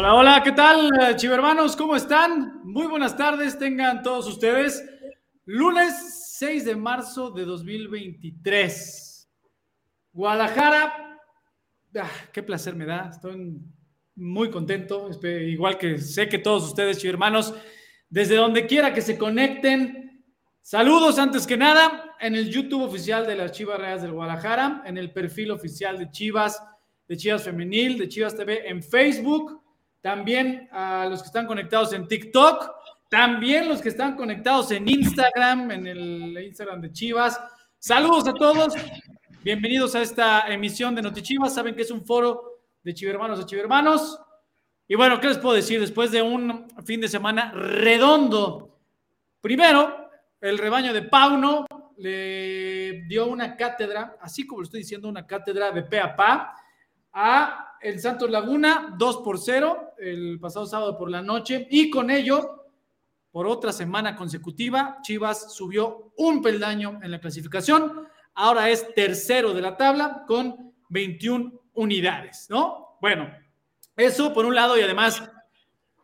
Hola, hola, ¿qué tal, chivermanos? ¿Cómo están? Muy buenas tardes, tengan todos ustedes. Lunes 6 de marzo de 2023. Guadalajara, ah, qué placer me da, estoy muy contento, igual que sé que todos ustedes, chivermanos, desde donde quiera que se conecten. Saludos antes que nada en el YouTube oficial de las Chivas Reales del Guadalajara, en el perfil oficial de Chivas, de Chivas Femenil, de Chivas TV en Facebook también a los que están conectados en TikTok, también los que están conectados en Instagram, en el Instagram de Chivas. Saludos a todos, bienvenidos a esta emisión de Notichivas. Saben que es un foro de chivermanos a chivermanos. Y bueno, ¿qué les puedo decir? Después de un fin de semana redondo, primero, el rebaño de Pauno le dio una cátedra, así como lo estoy diciendo, una cátedra de pe a pa a el Santos Laguna 2 por 0 el pasado sábado por la noche y con ello, por otra semana consecutiva, Chivas subió un peldaño en la clasificación. Ahora es tercero de la tabla con 21 unidades, ¿no? Bueno, eso por un lado y además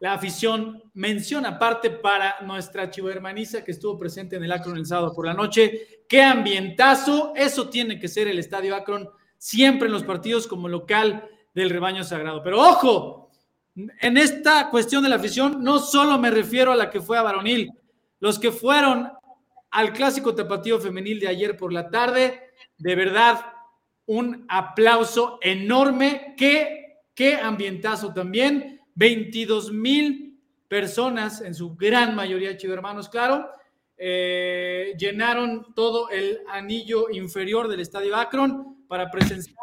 la afición mención aparte para nuestra chivermaniza que estuvo presente en el Akron el sábado por la noche. ¡Qué ambientazo! Eso tiene que ser el Estadio Akron siempre en los partidos como local del rebaño sagrado. Pero ojo, en esta cuestión de la afición, no solo me refiero a la que fue a varonil, los que fueron al clásico tapatío femenil de ayer por la tarde, de verdad, un aplauso enorme. Qué, qué ambientazo también. 22 mil personas, en su gran mayoría hermanos, claro, eh, llenaron todo el anillo inferior del Estadio Akron para presenciar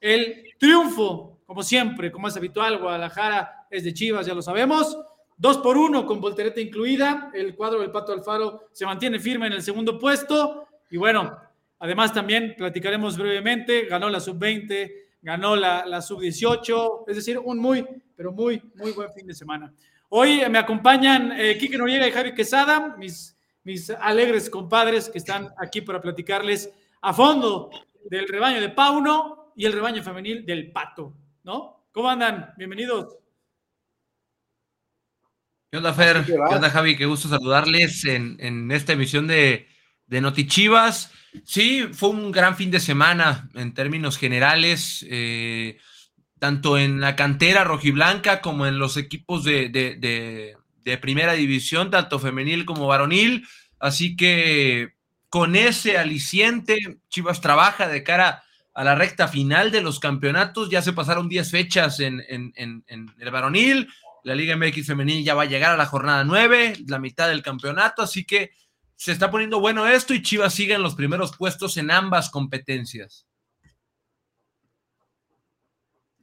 el triunfo, como siempre, como es habitual, Guadalajara es de Chivas, ya lo sabemos. Dos por uno con voltereta incluida. El cuadro del Pato Alfaro se mantiene firme en el segundo puesto. Y bueno, además también platicaremos brevemente. Ganó la sub-20, ganó la, sub-18. Es decir, un muy, pero muy, muy buen fin de semana. Hoy me acompañan eh, Noriega y Javi Quesada, mis, mis alegres compadres que están aquí para platicarles a fondo del rebaño de Pauno y el rebaño femenil del Pato, ¿no? ¿Cómo andan? Bienvenidos. ¿Qué onda, Fer? ¿Qué onda, Javi? Qué gusto saludarles en, esta emisión de, de Notichivas. Sí, fue un gran fin de semana en términos generales, eh, tanto en la cantera rojiblanca como en los equipos de, de primera división, tanto femenil como varonil. Así que con ese aliciente, Chivas trabaja de cara a la recta final de los campeonatos. Ya se pasaron 10 fechas en, el varonil. La Liga MX femenil ya va a llegar a la jornada 9, la mitad del campeonato. Así que se está poniendo bueno esto y Chivas sigue en los primeros puestos en ambas competencias.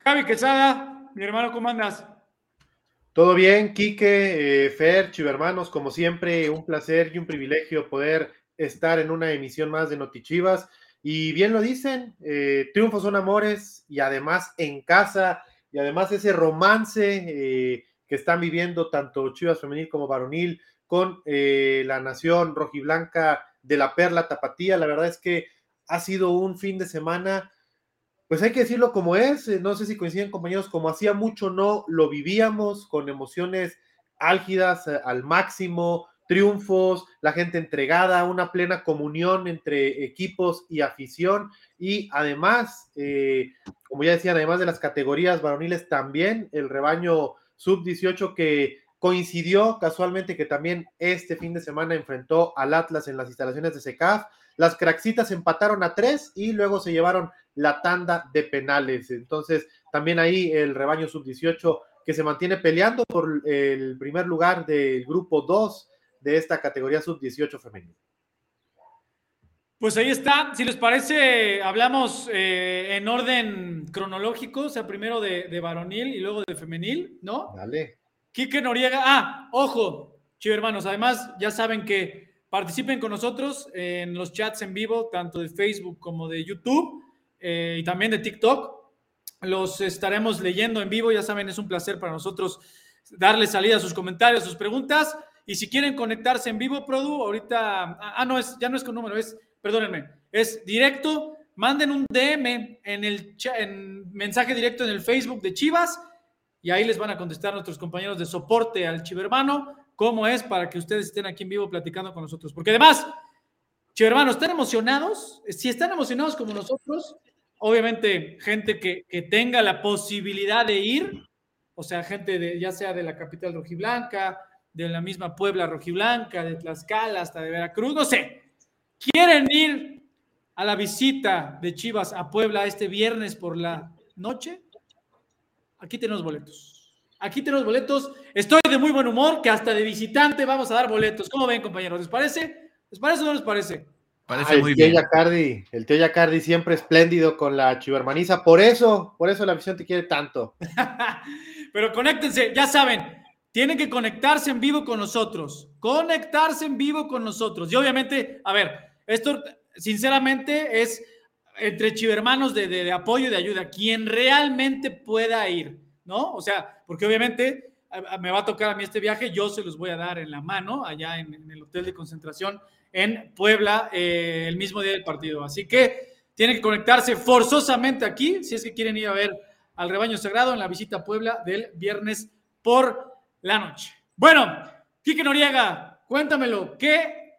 Javi Quesada, mi hermano, ¿cómo andas? Todo bien, Quique, eh, Fer, Chivermanos, como siempre, un placer y un privilegio poder estar en una emisión más de Notichivas. Y bien lo dicen, eh, triunfos son amores y además en casa y además ese romance eh, que están viviendo tanto Chivas femenil como varonil con eh, la nación rojiblanca de la Perla Tapatía. La verdad es que ha sido un fin de semana, pues hay que decirlo como es, no sé si coinciden compañeros, como hacía mucho no lo vivíamos con emociones álgidas al máximo, triunfos, la gente entregada, una plena comunión entre equipos y afición y además, eh, como ya decían, además de las categorías varoniles, también el rebaño sub-18 que coincidió casualmente que también este fin de semana enfrentó al Atlas en las instalaciones de SECAF. Las craxitas empataron a tres y luego se llevaron la tanda de penales. Entonces, también ahí el rebaño sub-18 que se mantiene peleando por el primer lugar del grupo 2 de esta categoría sub-18 femenina. Pues ahí está, si les parece, hablamos eh, en orden cronológico, o sea, primero de, varonil y luego de femenil, ¿no? Dale. Quique Noriega, ah, ojo, chivo hermanos, además ya saben que participen con nosotros en los chats en vivo, tanto de Facebook como de YouTube eh, y también de TikTok. Los estaremos leyendo en vivo, ya saben, es un placer para nosotros darle salida a sus comentarios, sus preguntas. Y si quieren conectarse en vivo, Produ, ahorita, ah, ah, no, es, ya no es con número, es, perdónenme, es directo, manden un DM en el en mensaje directo en el Facebook de Chivas y ahí les van a contestar nuestros compañeros de soporte al Chivermano cómo es para que ustedes estén aquí en vivo platicando con nosotros. Porque además, Chivermano, ¿están emocionados? Si están emocionados como nosotros, obviamente gente que, que tenga la posibilidad de ir, o sea, gente de, ya sea de la capital rojiblanca, de la misma Puebla rojiblanca, de Tlaxcala hasta de Veracruz, no sé, quieren ir a la visita de Chivas a Puebla este viernes por la noche, aquí tenemos boletos. Aquí tenemos boletos. Estoy de muy buen humor, que hasta de visitante vamos a dar boletos. ¿Cómo ven, compañeros? ¿Les parece? ¿Les parece o no les parece? Parece muy el tío bien. Yacardi, el tío Yacardi siempre espléndido con la chivermaniza. Por eso, por eso la visión te quiere tanto. Pero conéctense, ya saben, tienen que conectarse en vivo con nosotros. Conectarse en vivo con nosotros. Y obviamente, a ver, esto sinceramente es entre chivermanos de, de, apoyo y de ayuda. Quien realmente pueda ir ¿no? O sea, porque obviamente me va a tocar a mí este viaje, yo se los voy a dar en la mano allá en, el hotel de concentración en Puebla eh, el mismo día del partido. Así que tienen que conectarse forzosamente aquí si es que quieren ir a ver al rebaño sagrado en la visita a Puebla del viernes por la noche. Bueno, Quique Noriega, cuéntamelo, ¿qué,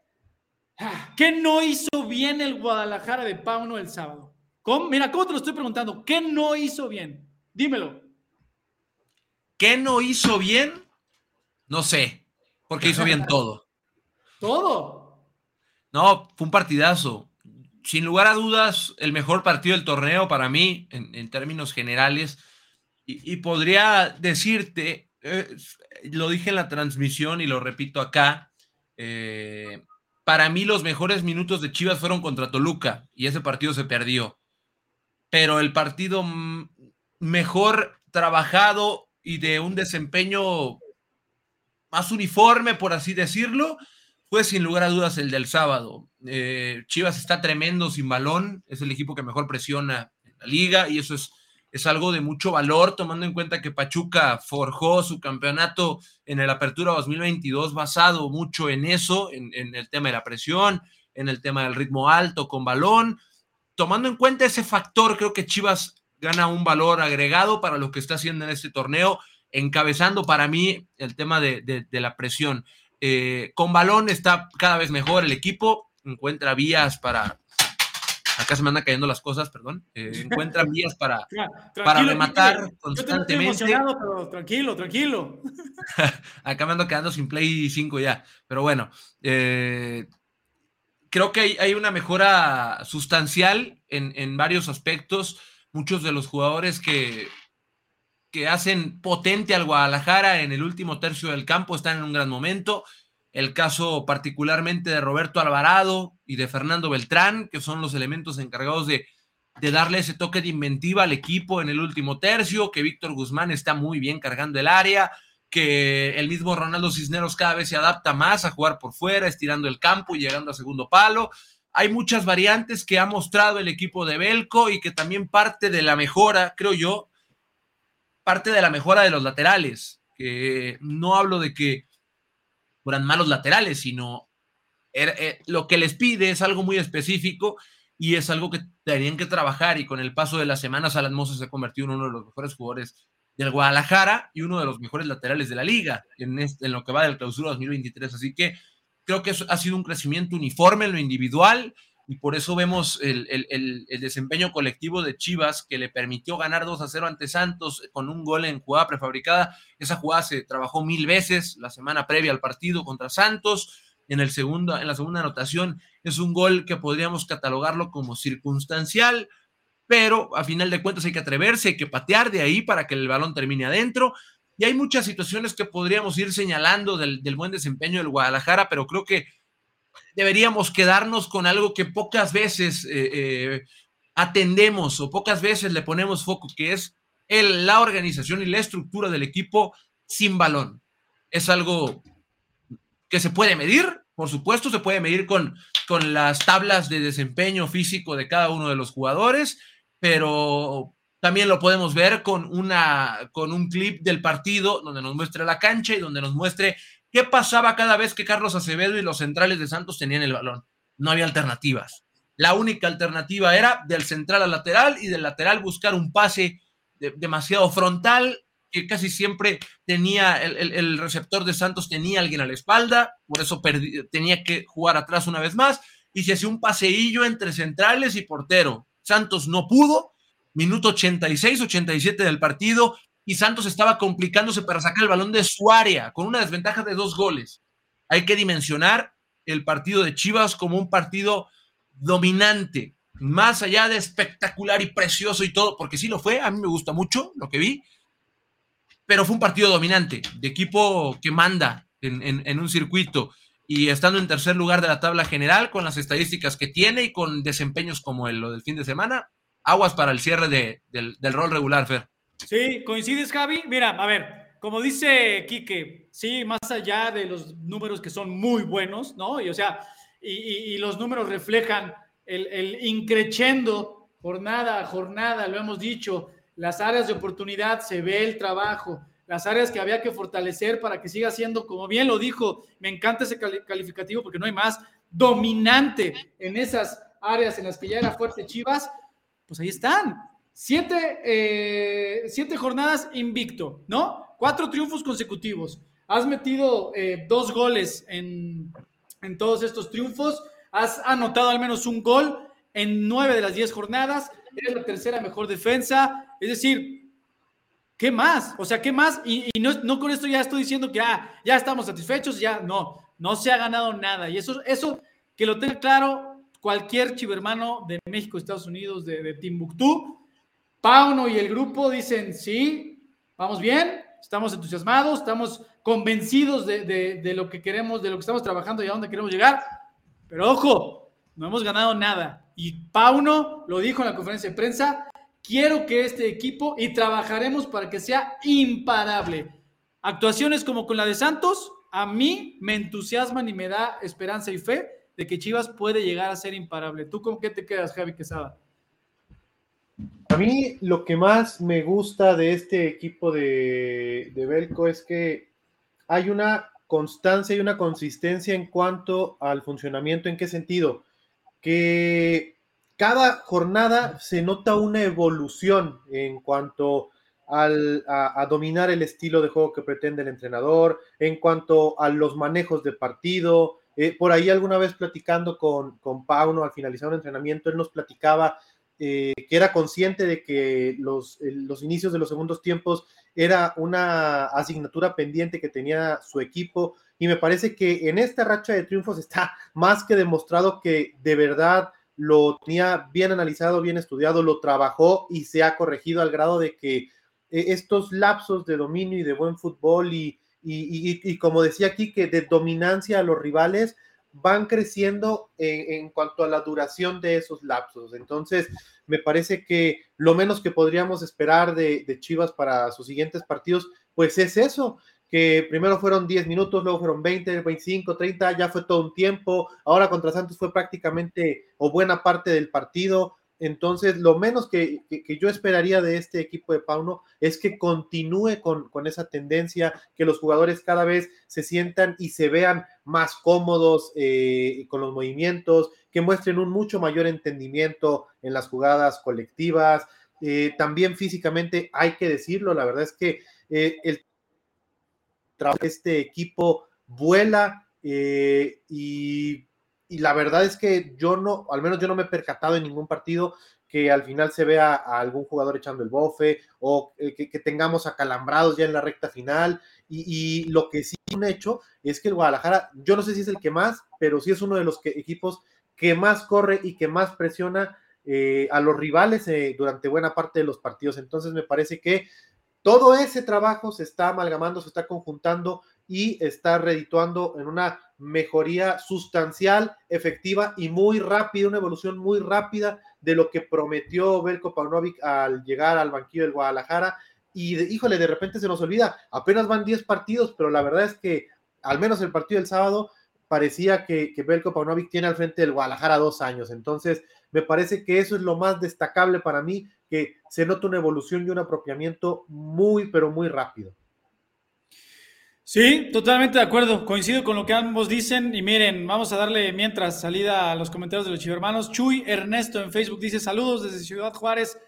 ¿qué no hizo bien el Guadalajara de Pauno el sábado? Mira, ¿cómo te lo estoy preguntando? ¿Qué no hizo bien? Dímelo. ¿Qué no hizo bien? No sé, porque hizo bien todo. ¿Todo? No, fue un partidazo. Sin lugar a dudas, el mejor partido del torneo para mí, en, términos generales. Y, podría decirte, eh, lo dije en la transmisión y lo repito acá, eh, para mí los mejores minutos de Chivas fueron contra Toluca y ese partido se perdió. Pero el partido mejor trabajado y de un desempeño más uniforme, por así decirlo, fue sin lugar a dudas el del sábado. Eh, Chivas está tremendo sin balón, es el equipo que mejor presiona en la liga y eso es, es algo de mucho valor, tomando en cuenta que Pachuca forjó su campeonato en el Apertura 2022 basado mucho en eso, en, el tema de la presión, en el tema del ritmo alto con balón. Tomando en cuenta ese factor, creo que Chivas gana un valor agregado para lo que está haciendo en este torneo, encabezando para mí el tema de, la presión. Eh, con balón está cada vez mejor el equipo, encuentra vías para... Acá se me andan cayendo las cosas, perdón. Eh, encuentra vías para, para rematar constantemente. tranquilo, tranquilo. Acá me ando quedando sin Play 5 ya. Pero bueno, eh, creo que hay, una mejora sustancial en, en varios aspectos muchos de los jugadores que, que hacen potente al Guadalajara en el último tercio del campo están en un gran momento. El caso particularmente de Roberto Alvarado y de Fernando Beltrán, que son los elementos encargados de, darle ese toque de inventiva al equipo en el último tercio, que Víctor Guzmán está muy bien cargando el área, que el mismo Ronaldo Cisneros cada vez se adapta más a jugar por fuera, estirando el campo y llegando a segundo palo hay muchas variantes que ha mostrado el equipo de Belco y que también parte de la mejora, creo yo, parte de la mejora de los laterales. Que no hablo de que fueran malos laterales, sino er, eh, lo que les pide es algo muy específico y es algo que tenían que trabajar. Y con el paso de las semanas, Alan Mozo se convirtió en uno de los mejores jugadores del Guadalajara y uno de los mejores laterales de la liga en, lo que va del clausura 2023. Así que Creo que ha sido un crecimiento uniforme en lo individual y por eso vemos el, desempeño colectivo de Chivas que le permitió ganar 2 a 0 ante Santos con un gol en jugada prefabricada. Esa jugada se trabajó mil veces la semana previa al partido contra Santos. En, el segundo, en la segunda anotación es un gol que podríamos catalogarlo como circunstancial, pero a final de cuentas hay que atreverse, hay que patear de ahí para que el balón termine adentro. Y hay muchas situaciones que podríamos ir señalando del, buen desempeño del Guadalajara, pero creo que deberíamos quedarnos con algo que pocas veces eh, eh, atendemos o pocas veces le ponemos foco, que es la organización y la estructura del equipo sin balón. Es algo que se puede medir, por supuesto, se puede medir con, con las tablas de desempeño físico de cada uno de los jugadores, pero también lo podemos ver con, una, con un clip del partido donde nos muestre la cancha y donde nos muestre qué pasaba cada vez que Carlos Acevedo y los centrales de Santos tenían el balón. No había alternativas. La única alternativa era del central al lateral y del lateral buscar un pase demasiado frontal que casi siempre tenía el, receptor de Santos, tenía alguien a la espalda, por eso tenía que jugar atrás una vez más, y se hacía un paseillo entre centrales y portero. Santos no pudo, minuto 86, 87 del partido, y Santos estaba complicándose para sacar el balón de su área, con una desventaja de dos goles. Hay que dimensionar el partido de Chivas como un partido dominante, más allá de espectacular y precioso y todo, porque sí lo fue, a mí me gusta mucho lo que vi, pero fue un partido dominante, de equipo que manda en, un circuito y estando en tercer lugar de la tabla general con las estadísticas que tiene y con desempeños como el, lo del fin de semana, aguas para el cierre del, del rol regular, Fer. Sí, coincides, Javi. Mira, a ver, como dice Quique, sí, más allá de los números que son muy buenos, ¿no? Y o sea, y, los números reflejan el, el increchendo jornada a jornada, lo hemos dicho, las áreas de oportunidad, se ve el trabajo, las áreas que había que fortalecer para que siga siendo, como bien lo dijo, me encanta ese calificativo porque no hay más, dominante en esas áreas en las que ya era fuerte Chivas, pues ahí están. Siete, eh, siete jornadas invicto, ¿no? Cuatro triunfos consecutivos. Has metido eh, dos goles en, en todos estos triunfos. Has anotado al menos un gol en nueve de las diez jornadas. Eres la tercera mejor defensa. Es decir, ¿qué más? O sea, ¿qué más? Y, no, no, con esto ya estoy diciendo que ah, ya estamos satisfechos, ya no, no se ha ganado nada. Y eso, eso que lo tenga claro cualquier chivermano de México, Estados Unidos, de, de Timbuktu. Pauno y el grupo dicen, sí, vamos bien, estamos entusiasmados, estamos convencidos de, de, lo que queremos, de lo que estamos trabajando y a dónde queremos llegar. Pero ojo, no hemos ganado nada. Y Pauno lo dijo en la conferencia de prensa, quiero que este equipo y trabajaremos para que sea imparable. Actuaciones como con la de Santos, a mí me entusiasman y me da esperanza y fe de que Chivas puede llegar a ser imparable. ¿Tú con qué te quedas, Javi Quesada? A mí lo que más me gusta de este equipo de, Belco es que hay una constancia y una consistencia en cuanto al funcionamiento. ¿En qué sentido? Que cada jornada se nota una evolución en cuanto al, a, dominar el estilo de juego que pretende el entrenador, en cuanto a los manejos de partido. Eh, por ahí alguna vez platicando con, con Pauno al finalizar un entrenamiento, él nos platicaba eh, que era consciente de que los, los inicios de los segundos tiempos era una asignatura pendiente que tenía su equipo y me parece que en esta racha de triunfos está más que demostrado que de verdad lo tenía bien analizado, bien estudiado, lo trabajó y se ha corregido al grado de que eh, estos lapsos de dominio y de buen fútbol y, y, como decía aquí, que de dominancia a los rivales van creciendo en, cuanto a la duración de esos lapsos. Entonces, me parece que lo menos que podríamos esperar de, de Chivas para sus siguientes partidos, pues es eso, que primero fueron 10 minutos, luego fueron 20, 25, 30, ya fue todo un tiempo, ahora contra Santos fue prácticamente o buena parte del partido, entonces lo menos que, yo esperaría de este equipo de Pauno es que continúe con, esa tendencia, que los jugadores cada vez se sientan y se vean más cómodos eh, con los movimientos, que muestren un mucho mayor entendimiento en las jugadas colectivas, eh, también físicamente hay que decirlo, la verdad es que eh, este equipo vuela eh, y, la verdad es que yo no, al menos yo no me he percatado en ningún partido que al final se vea a algún jugador echando el bofe o eh, que, tengamos acalambrados ya en la recta final. Y, lo que sí han hecho es que el Guadalajara, yo no sé si es el que más, pero sí es uno de los equipos que más corre y que más presiona eh, a los rivales durante buena parte de los partidos. Entonces me parece que todo ese trabajo se está amalgamando, se está conjuntando y está redituando en una mejoría sustancial, efectiva y muy rápida, una evolución muy rápida de lo que prometió Belko Paunovic al llegar al banquillo del Guadalajara. Y híjole, de repente se nos olvida, apenas van 10 partidos, pero la verdad es que al menos el partido del sábado parecía que, que Belko Paunovic tiene al frente del Guadalajara dos años. Entonces, me parece que eso es lo más destacable para mí que se nota una evolución y un apropiamiento muy, pero muy rápido. Sí, totalmente de acuerdo. Coincido con lo que ambos dicen. Y miren, vamos a darle mientras salida a los comentarios de los hermanos. Chuy Ernesto en Facebook dice: Saludos desde Ciudad Juárez.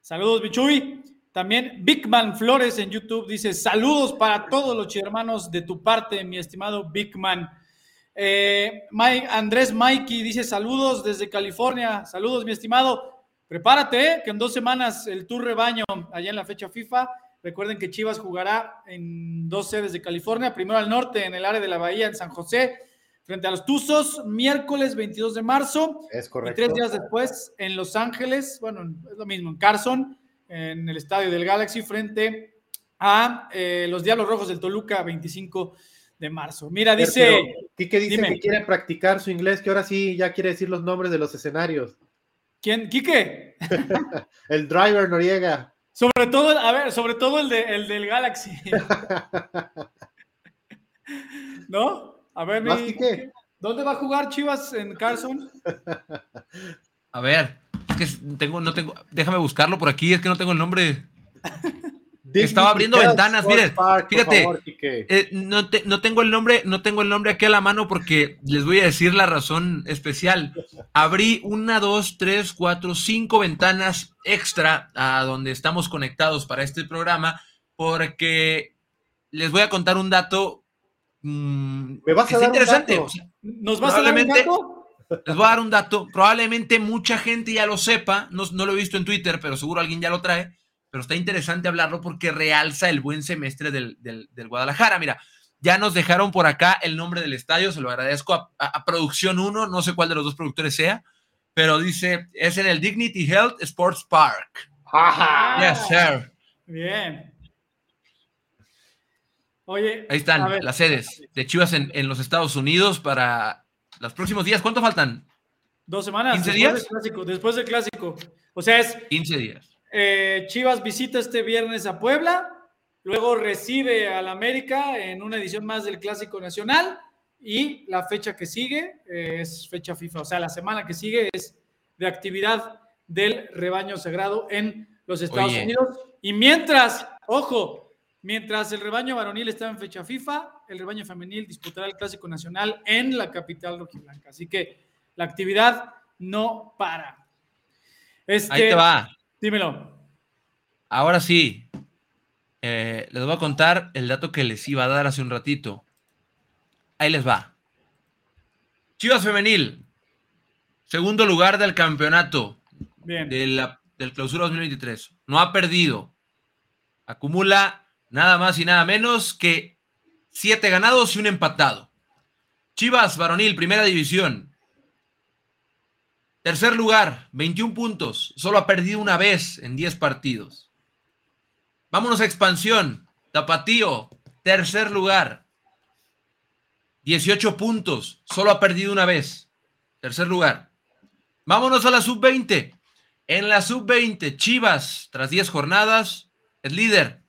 Saludos, mi Chuy. También Bigman Flores en YouTube dice: Saludos para todos los hermanos de tu parte, mi estimado Bigman. Eh, Andrés Mikey dice: Saludos desde California. Saludos, mi estimado. Prepárate, eh, que en dos semanas el Tour Rebaño, allá en la fecha FIFA. Recuerden que Chivas jugará en dos sedes de California: primero al norte, en el área de la Bahía, en San José, frente a los Tuzos, miércoles 22 de marzo. Es correcto. Y tres días después en Los Ángeles, bueno, es lo mismo, en Carson en el estadio del Galaxy frente a eh, los Diablos Rojos del Toluca 25 de marzo. Mira, dice... Quique dice que quiere practicar su inglés, que ahora sí ya quiere decir los nombres de los escenarios. ¿Quién? ¿Quique? el driver Noriega. Sobre todo, a ver, sobre todo el, de, el del Galaxy. ¿No? A ver, mi, ¿dónde va a jugar Chivas en Carson? A ver, que tengo, no tengo, déjame buscarlo por aquí, es que no tengo el nombre. Estaba abriendo ventanas, miren, fíjate, eh, no, no, tengo el nombre, no tengo el nombre aquí a la mano porque les voy a decir la razón especial. Abrí una, dos, tres, cuatro, cinco ventanas extra a donde estamos conectados para este programa porque les voy a contar un dato mm, ¿Me vas a dar interesante. ¿Nos vas a dar un dato? Les voy a dar un dato. Probablemente mucha gente ya lo sepa. No, lo he visto en Twitter, pero seguro alguien ya lo trae. Pero está interesante hablarlo porque realza el buen semestre del, Guadalajara. Mira, ya nos dejaron por acá el nombre del estadio. Se lo agradezco a, Producción 1. No sé cuál de los dos productores sea. Pero dice, es en el Dignity Health Sports Park. Yes, sir. Bien. Oye. Ahí están las sedes de Chivas en, en los Estados Unidos para los próximos días, ¿cuánto faltan? Dos semanas. ¿15 días? Del clásico, después del clásico. O sea, es. 15 días. Eh, Chivas visita este viernes a Puebla, luego recibe al América en una edición más del Clásico Nacional y la fecha que sigue es fecha FIFA. O sea, la semana que sigue es de actividad del rebaño sagrado en los Estados Unidos. Y mientras, ojo, Mientras el rebaño varonil está en fecha FIFA, el rebaño femenil disputará el Clásico Nacional en la capital rojiblanca. Así que la actividad no para. Este, Ahí te va. Dímelo. Ahora sí, eh, les voy a contar el dato que les iba a dar hace un ratito. Ahí les va. Chivas Femenil, segundo lugar del campeonato Bien. del clausura 2023. No ha perdido. Acumula nada más y nada menos que siete ganados y un empatado. Chivas, varonil, primera división. Tercer lugar, 21 puntos. Solo ha perdido una vez en 10 partidos. Vámonos a expansión. Tapatío, tercer lugar. 18 puntos. Solo ha perdido una vez. Tercer lugar. Vámonos a la sub-20. En la sub-20, Chivas, tras 10 jornadas, es líder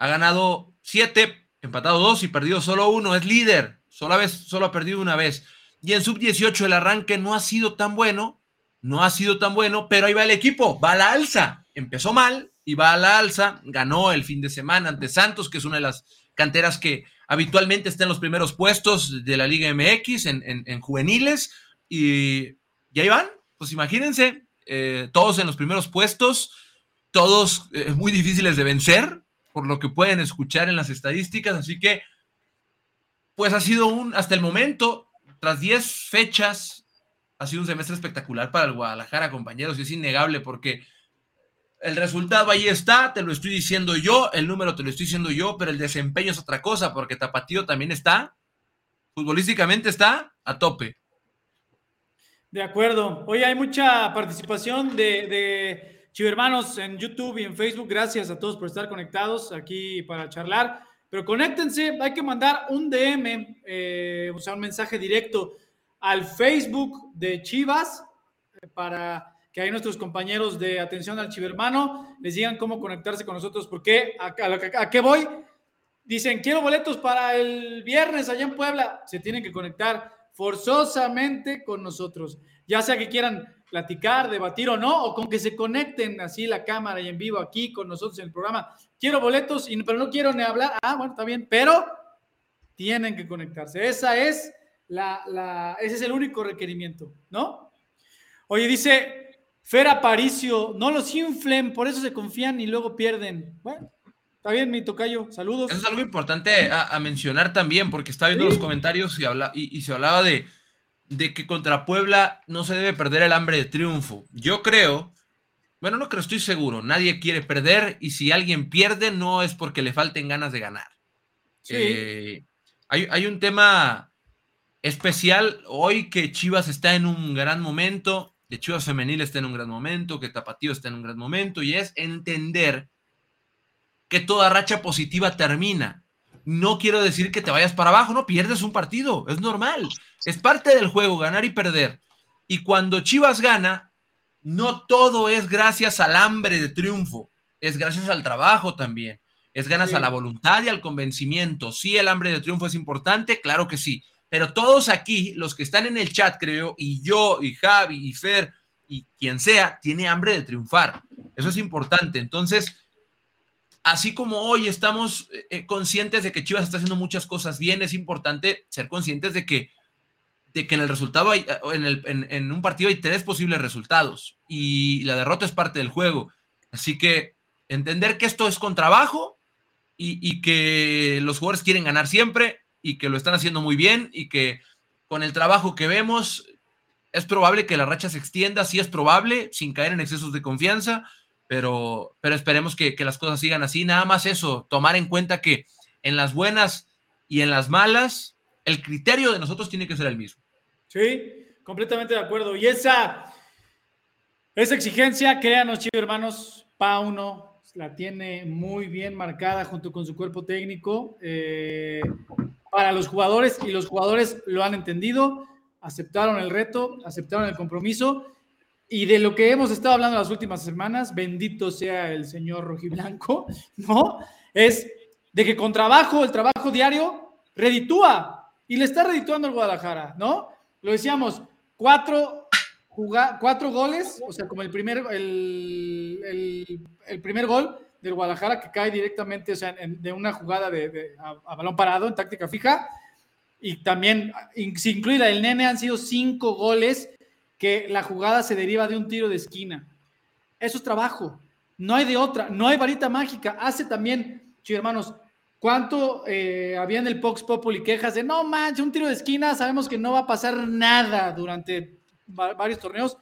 ha ganado siete, empatado dos y perdido solo uno. Es líder, solo, solo ha perdido una vez. Y en sub-18 el arranque no ha sido tan bueno, no ha sido tan bueno, pero ahí va el equipo, va a la alza. Empezó mal y va a la alza. Ganó el fin de semana ante Santos, que es una de las canteras que habitualmente está en los primeros puestos de la Liga MX en, juveniles. Y, y, ahí van, pues imagínense, eh, todos en los primeros puestos, todos eh, muy difíciles de vencer por lo que pueden escuchar en las estadísticas. Así que, pues ha sido un, hasta el momento, tras 10 fechas, ha sido un semestre espectacular para el Guadalajara, compañeros, y es innegable porque el resultado ahí está, te lo estoy diciendo yo, el número te lo estoy diciendo yo, pero el desempeño es otra cosa, porque Tapatío también está, futbolísticamente está a tope. De acuerdo. Hoy hay mucha participación de Chivermanos en YouTube y en Facebook, gracias a todos por estar conectados aquí para charlar. Pero conéctense, hay que mandar un DM, eh, o sea, un mensaje directo al Facebook de Chivas eh, para que ahí nuestros compañeros de atención al chivermano les digan cómo conectarse con nosotros, porque a, a qué voy. Dicen, quiero boletos para el viernes allá en Puebla. Se tienen que conectar forzosamente con nosotros, ya sea que quieran platicar, debatir o no, o con que se conecten así la cámara y en vivo aquí con nosotros en el programa. Quiero boletos, pero no quiero ni hablar. Ah, bueno, está bien, pero tienen que conectarse. Esa es la, ese es el único requerimiento, ¿no? Oye, dice Fer Aparicio, no los inflen, por eso se confían y luego pierden. Bueno, está bien, mi tocayo, saludos. Eso es algo importante a, mencionar también, porque estaba viendo los comentarios y, habla, y, se hablaba de, de que contra Puebla no se debe perder el hambre de triunfo. Yo creo, bueno, no creo, estoy seguro, nadie quiere perder y si alguien pierde no es porque le falten ganas de ganar. Eh, hay, hay un tema especial hoy que Chivas está en un gran momento de Chivas Femenil está en un gran momento, que Tapatío está en un gran momento, y es entender que toda racha positiva termina. No quiero decir que te vayas para abajo, no pierdes un partido, es normal, es parte del juego ganar y perder. Y cuando Chivas gana, no todo es gracias al hambre de triunfo, es gracias al trabajo también, es gracias a la voluntad y al convencimiento. Sí, el hambre de triunfo es importante, claro que sí, pero todos aquí, los que están en el chat, creo, y yo, y Javi, y Fer, y quien sea, tiene hambre de triunfar. Eso es importante. Entonces, así como hoy estamos eh, eh, conscientes de que Chivas está haciendo muchas cosas bien, es importante ser conscientes de que, de que en el resultado hay, en, el, en un partido hay tres posibles resultados y la derrota es parte del juego. Así que entender que esto es con trabajo y que los jugadores quieren ganar siempre y que lo están haciendo muy bien y que con el trabajo que vemos es probable que la racha se extienda, sí es probable, sin caer en excesos de confianza, pero, pero esperemos que, las cosas sigan así. Nada más eso, tomar en cuenta que en las buenas y en las malas, el criterio de nosotros tiene que ser el mismo. Sí, completamente de acuerdo. Y esa, esa exigencia, créanos, chicos hermanos, Pauno la tiene muy bien marcada junto con su cuerpo técnico. Eh, para los jugadores y los jugadores lo han entendido, aceptaron el reto, aceptaron el compromiso y de lo que hemos estado hablando las últimas semanas, bendito sea el señor rojiblanco, ¿no? Es de que con trabajo, el trabajo diario, reditúa y le está redituando el Guadalajara, ¿no? Lo decíamos, cuatro, cuatro goles, o sea, como el primer, el, el primer gol del Guadalajara que cae directamente, o sea, de una jugada de, a, balón parado en táctica fija. Y también, si incluye la del nene, han sido cinco goles que la jugada se deriva de un tiro de esquina. Eso es trabajo. No hay de otra. No hay varita mágica. Hace también, chicos hermanos, ¿cuánto eh, había en el Pox Populi quejas de no manches, un tiro de esquina? Sabemos que no va a pasar nada durante varios torneos.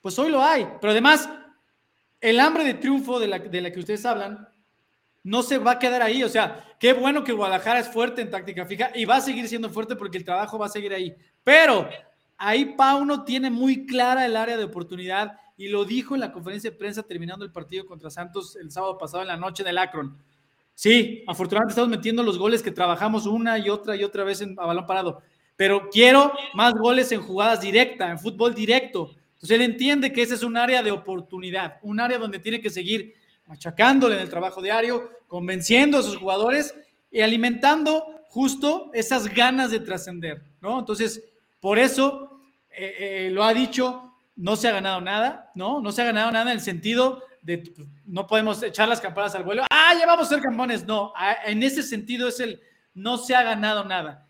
Pues hoy lo hay. Pero además, el hambre de triunfo de la, que ustedes hablan no se va a quedar ahí. O sea, qué bueno que Guadalajara es fuerte en táctica fija y va a seguir siendo fuerte porque el trabajo va a seguir ahí. Pero ahí Pauno tiene muy clara el área de oportunidad y lo dijo en la conferencia de prensa terminando el partido contra Santos el sábado pasado en la noche del Akron. Sí, afortunadamente estamos metiendo los goles que trabajamos una y otra y otra vez en, a balón parado. Pero quiero más goles en jugadas directas, en fútbol directo. Entonces él entiende que ese es un área de oportunidad, un área donde tiene que seguir machacándole en el trabajo diario, convenciendo a sus jugadores y alimentando justo esas ganas de trascender, ¿no? Entonces, por eso eh, eh, lo ha dicho, no se ha ganado nada, ¿no? No se ha ganado nada en el sentido de no podemos echar las campanas al vuelo, ah, ya vamos a ser campeones, no, en ese sentido es el no se ha ganado nada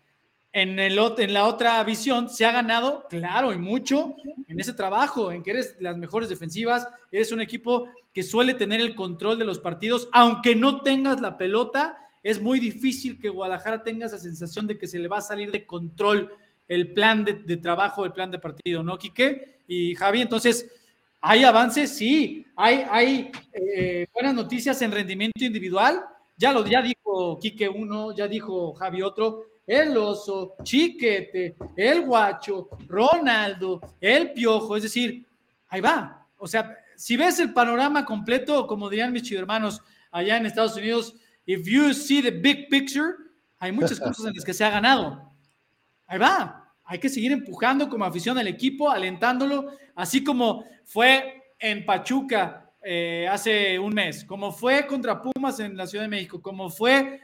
en, el, en la otra visión se ha ganado, claro, y mucho en ese trabajo, en que eres las mejores defensivas, eres un equipo que suele tener el control de los partidos, aunque no tengas la pelota, es muy difícil que Guadalajara tenga esa sensación de que se le va a salir de control el plan de, trabajo, el plan de partido, ¿no, Quique? Y Javi, entonces, ¿hay avances? Sí, hay, hay eh, buenas noticias en rendimiento individual, ya lo ya dijo Quique uno, ya dijo Javi otro, el oso, Chiquete, el guacho, Ronaldo, el piojo, es decir, ahí va. O sea, si ves el panorama completo, como dirían mis hermanos allá en Estados Unidos, if you see the big picture, hay muchas cosas en las que se ha ganado. Ahí va. Hay que seguir empujando como afición al equipo, alentándolo, así como fue en Pachuca eh, hace un mes, como fue contra Pumas en la Ciudad de México, como fue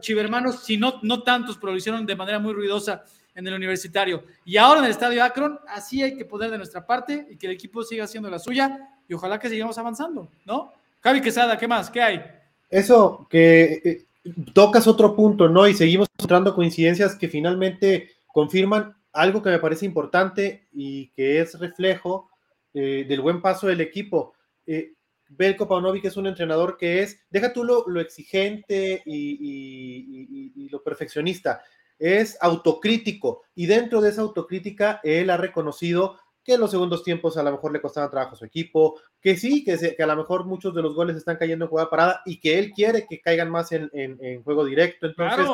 chivermanos, si no, no tantos, pero lo hicieron de manera muy ruidosa en el universitario. Y ahora en el estadio Akron, así hay que poner de nuestra parte y que el equipo siga haciendo la suya y ojalá que sigamos avanzando, ¿no? Javi Quesada, ¿qué más? ¿Qué hay? Eso, que eh, tocas otro punto, ¿no? Y seguimos encontrando coincidencias que finalmente confirman algo que me parece importante y que es reflejo eh, del buen paso del equipo. Eh, Belko Paunovic es un entrenador que es, deja tú lo, exigente y, lo perfeccionista, es autocrítico y dentro de esa autocrítica él ha reconocido que en los segundos tiempos a lo mejor le costaban trabajo a su equipo, que sí, que, que, a lo mejor muchos de los goles están cayendo en jugada parada y que él quiere que caigan más en, juego directo. Entonces,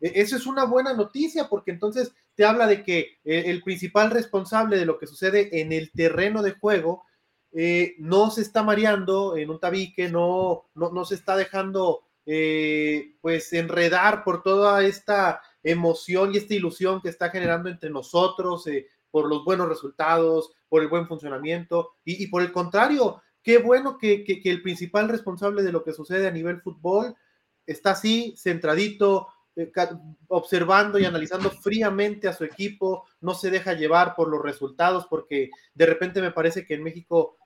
e, eso es una buena noticia porque entonces te habla de que eh, el principal responsable de lo que sucede en el terreno de juego eh, no se está mareando en un tabique, no, no, se está dejando eh, pues enredar por toda esta emoción y esta ilusión que está generando entre nosotros, eh, por los buenos resultados, por el buen funcionamiento, y, por el contrario, qué bueno que, que, el principal responsable de lo que sucede a nivel fútbol está así, centradito, observando y analizando fríamente a su equipo, no se deja llevar por los resultados, porque de repente me parece que en México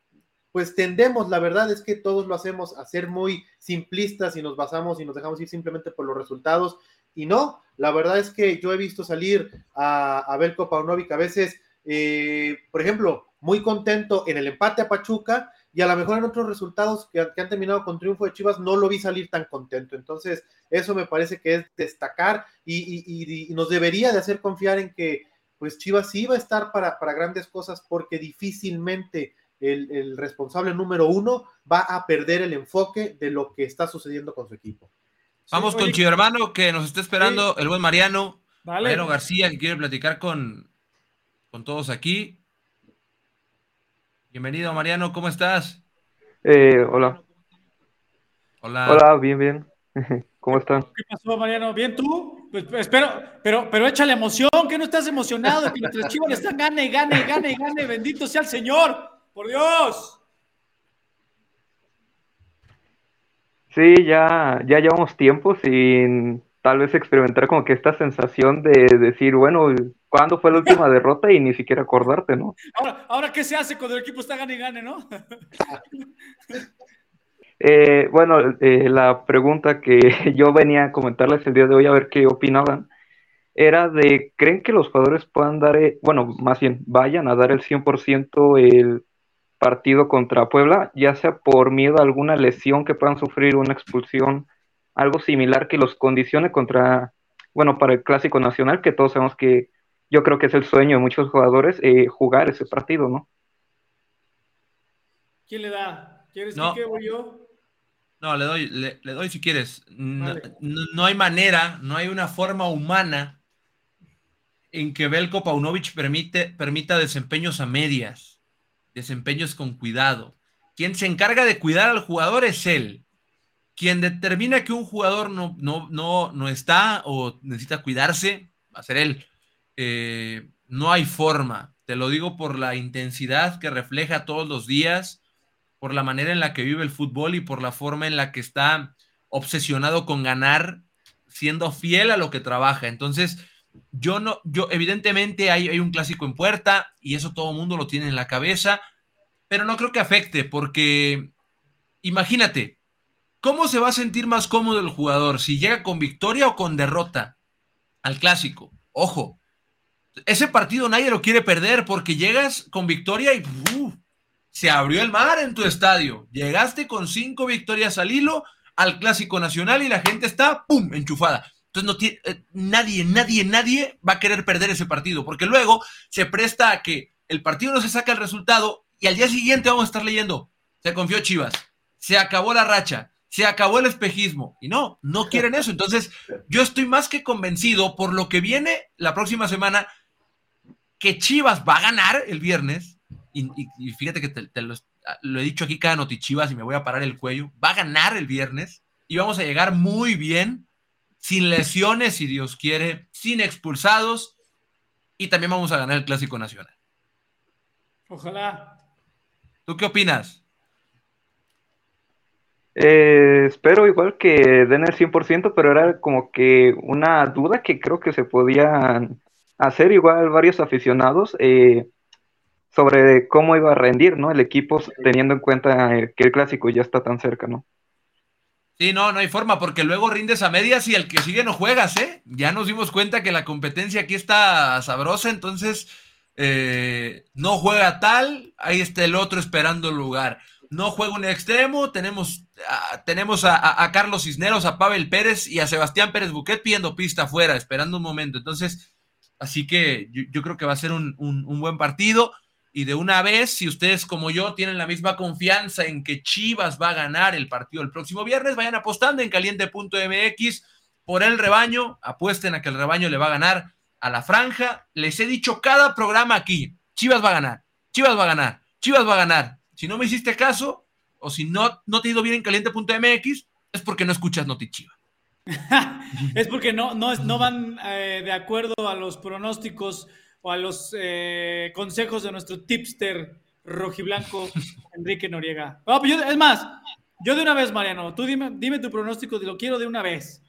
pues tendemos, la verdad es que todos lo hacemos a ser muy simplistas y nos basamos y nos dejamos ir simplemente por los resultados. Y no, la verdad es que yo he visto salir a, a Belko Paunovic a veces, eh, por ejemplo, muy contento en el empate a Pachuca y a lo mejor en otros resultados que, han terminado con triunfo de Chivas no lo vi salir tan contento. Entonces, eso me parece que es destacar y, nos debería de hacer confiar en que pues Chivas sí va a estar para, para grandes cosas porque difícilmente el, responsable número uno va a perder el enfoque de lo que está sucediendo con su equipo. Vamos con Chivo Hermano, que nos está esperando el buen Mariano. Mariano García, que quiere platicar con, con todos aquí. Bienvenido, Mariano, ¿cómo estás? Eh, hola. Hola. Hola, bien, bien. ¿Cómo están? ¿Qué pasó, Mariano? ¿Bien tú? Pues, pues, espero, pero, pero échale emoción, que no estás emocionado, que chivos le están gane, gane, gane, gane, bendito sea el Señor. ¡Por Dios! Sí, ya, ya llevamos tiempo sin tal vez experimentar como que esta sensación de decir, bueno, ¿cuándo fue la última derrota? Y ni siquiera acordarte, ¿no? Ahora, ahora ¿qué se hace cuando el equipo está gane y gane, no? Eh, bueno, eh, la pregunta que yo venía a comentarles el día de hoy, a ver qué opinaban, era de, ¿creen que los jugadores puedan dar, eh, bueno, más bien, vayan a dar el 100% el partido contra Puebla, ya sea por miedo a alguna lesión que puedan sufrir, una expulsión, algo similar que los condicione contra, bueno, para el Clásico Nacional, que todos sabemos que yo creo que es el sueño de muchos jugadores, eh, jugar ese partido, ¿no? ¿Quién le da? ¿Quieres no. que voy yo? No, le doy, le, doy si quieres. No, hay manera, no hay una forma humana en que Belko Paunovic permite, permita desempeños a medias desempeños con cuidado. Quien se encarga de cuidar al jugador es él. Quien determina que un jugador no, no, no, no está o necesita cuidarse, va a ser él. Eh, no hay forma. Te lo digo por la intensidad que refleja todos los días, por la manera en la que vive el fútbol y por la forma en la que está obsesionado con ganar, siendo fiel a lo que trabaja. Entonces, yo no, yo evidentemente hay, hay un clásico en puerta y eso todo el mundo lo tiene en la cabeza, pero no creo que afecte porque imagínate, ¿cómo se va a sentir más cómodo el jugador si llega con victoria o con derrota al clásico? Ojo, ese partido nadie lo quiere perder porque llegas con victoria y se abrió el mar en tu estadio. Llegaste con cinco victorias al hilo al clásico nacional y la gente está, ¡pum!, enchufada. Entonces no tiene, eh, nadie, nadie, nadie va a querer perder ese partido, porque luego se presta a que el partido no se saca el resultado y al día siguiente vamos a estar leyendo, se confió Chivas, se acabó la racha, se acabó el espejismo. Y no, no quieren eso. Entonces, yo estoy más que convencido por lo que viene la próxima semana, que Chivas va a ganar el viernes. Y, fíjate que te, lo, lo, he dicho aquí cada noti Chivas y me voy a parar el cuello. Va a ganar el viernes y vamos a llegar muy bien sin lesiones, si Dios quiere, sin expulsados, y también vamos a ganar el Clásico Nacional. Ojalá. ¿Tú qué opinas? Eh, espero igual que den el 100%, pero era como que una duda que creo que se podían hacer igual varios aficionados eh, sobre cómo iba a rendir ¿no? el equipo teniendo en cuenta que el clásico ya está tan cerca, ¿no? Sí, no, no hay forma, porque luego rindes a medias y el que sigue no juegas, ¿eh? Ya nos dimos cuenta que la competencia aquí está sabrosa, entonces eh, no juega tal, ahí está el otro esperando el lugar. No juega un extremo, tenemos, a, tenemos a, Carlos Cisneros, a Pavel Pérez y a Sebastián Pérez Buquet pidiendo pista afuera, esperando un momento. Entonces, así que yo, creo que va a ser un, un buen partido. Y de una vez, si ustedes como yo tienen la misma confianza en que Chivas va a ganar el partido el próximo viernes, vayan apostando en caliente.mx por el rebaño, apuesten a que el rebaño le va a ganar a la franja. Les he dicho cada programa aquí, Chivas va a ganar, Chivas va a ganar, Chivas va a ganar. Si no me hiciste caso, o si no, no te ha ido bien en caliente.mx, es porque no escuchas Notichiva. es porque no, no, no van eh, de acuerdo a los pronósticos o a los eh, consejos de nuestro tipster rojiblanco Enrique Noriega. Pues es más, yo de una vez, Mariano, tú dime, dime tu pronóstico, lo quiero de una vez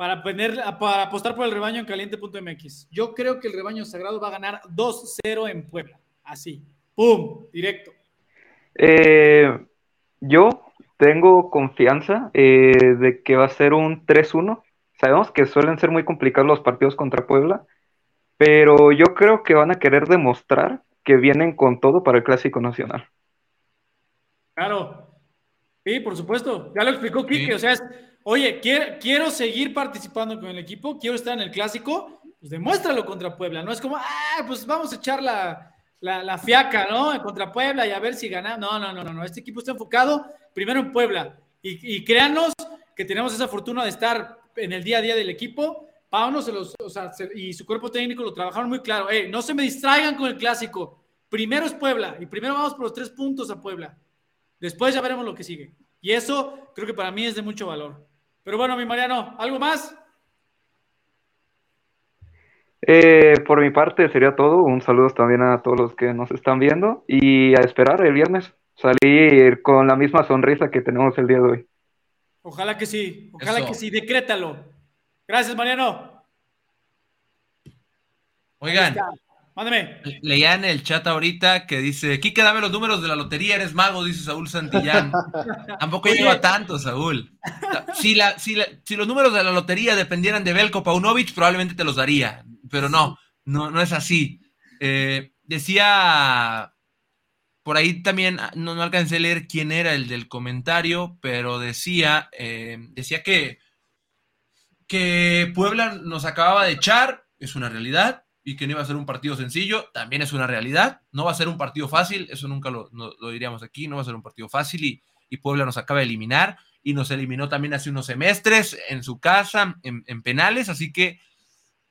para, para apostar por el rebaño en caliente.mx. Yo creo que el rebaño sagrado va a ganar 2-0 en Puebla. Así. ¡Pum! Directo. Eh, yo tengo confianza eh, de que va a ser un 3-1. Sabemos que suelen ser muy complicados los partidos contra Puebla, pero yo creo que van a querer demostrar que vienen con todo para el Clásico Nacional. Claro. Sí, por supuesto. Ya lo explicó Kike. O sea, es oye, quiero, seguir participando con el equipo, quiero estar en el clásico, pues demuéstralo contra Puebla. No es como, ah, pues vamos a echar la, fiaca, ¿no? Contra Puebla y a ver si ganamos. No, no, no, no, no. Este equipo está enfocado primero en Puebla. Y, créanos que tenemos esa fortuna de estar en el día a día del equipo. Pauno se los, o sea, y su cuerpo técnico lo trabajaron muy claro. Eh, no se me distraigan con el clásico. Primero es Puebla y primero vamos por los tres puntos a Puebla. Después ya veremos lo que sigue. Y eso creo que para mí es de mucho valor. Pero bueno, mi Mariano, ¿algo más? Eh, por mi parte sería todo. Un saludo también a todos los que nos están viendo y a esperar el viernes salir con la misma sonrisa que tenemos el día de hoy. Ojalá que sí, ojalá que sí, decrétalo. Gracias, Mariano. Oigan, Mándame. Leía en el chat ahorita que dice, Kike, dame los números de la lotería, eres mago, dice Saúl Santillán. Tampoco lleva tanto, Saúl. Si, la, si, los números de la lotería dependieran de Belko Paunovic, probablemente te los daría, pero no, no, no es así. Eh, decía, por ahí también, no, no, alcancé a leer quién era el del comentario, pero decía, eh, decía que, que Puebla nos acababa de echar, es una realidad, y que no iba a ser un partido sencillo, también es una realidad. No va a ser un partido fácil, eso nunca lo, diríamos aquí, no va a ser un partido fácil y, Puebla nos acaba de eliminar y nos eliminó también hace unos semestres en su casa, en, penales, así que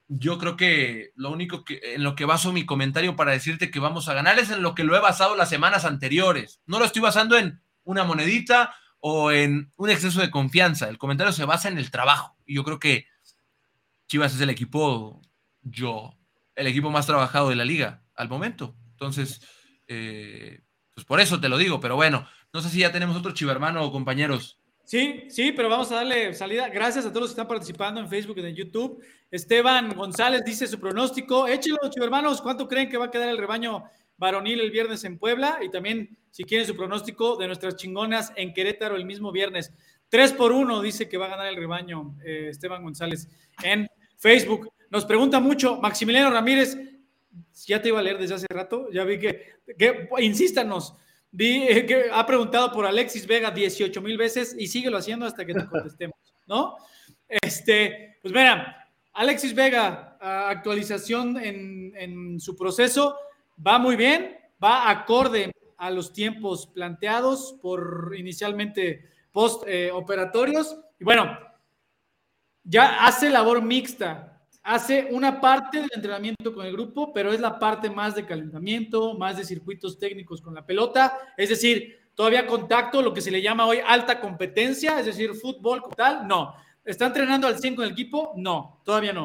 yo creo que lo único que en lo que baso mi comentario para decirte que vamos a ganar es en lo que lo he basado las semanas anteriores. No lo estoy basando en una monedita o en un exceso de confianza. El comentario se basa en el trabajo y yo creo que Chivas es el equipo yo el equipo más trabajado de la liga al momento. Entonces, eh, pues por eso te lo digo, pero bueno, no sé si ya tenemos otro chivermano o compañeros. Sí, sí, pero vamos a darle salida. Gracias a todos los que están participando en Facebook y en YouTube. Esteban González dice su pronóstico. Échelo, chivermanos, ¿cuánto creen que va a quedar el rebaño varonil el viernes en Puebla? Y también, si quieren su pronóstico de nuestras chingonas en Querétaro el mismo viernes. Tres por uno dice que va a ganar el rebaño eh, Esteban González en Facebook. Nos pregunta mucho Maximiliano Ramírez, ya te iba a leer desde hace rato, ya vi que, que insístanos, vi eh, que ha preguntado por Alexis Vega 18 mil veces y síguelo haciendo hasta que te contestemos, ¿no? Este, pues mira, Alexis Vega, actualización en, su proceso, va muy bien, va acorde a los tiempos planteados por inicialmente post eh, operatorios y bueno, ya hace labor mixta hace una parte del entrenamiento con el grupo, pero es la parte más de calentamiento, más de circuitos técnicos con la pelota, es decir, todavía contacto, lo que se le llama hoy alta competencia, es decir, fútbol tal, no. ¿Está entrenando al 100 con el equipo? No, todavía no.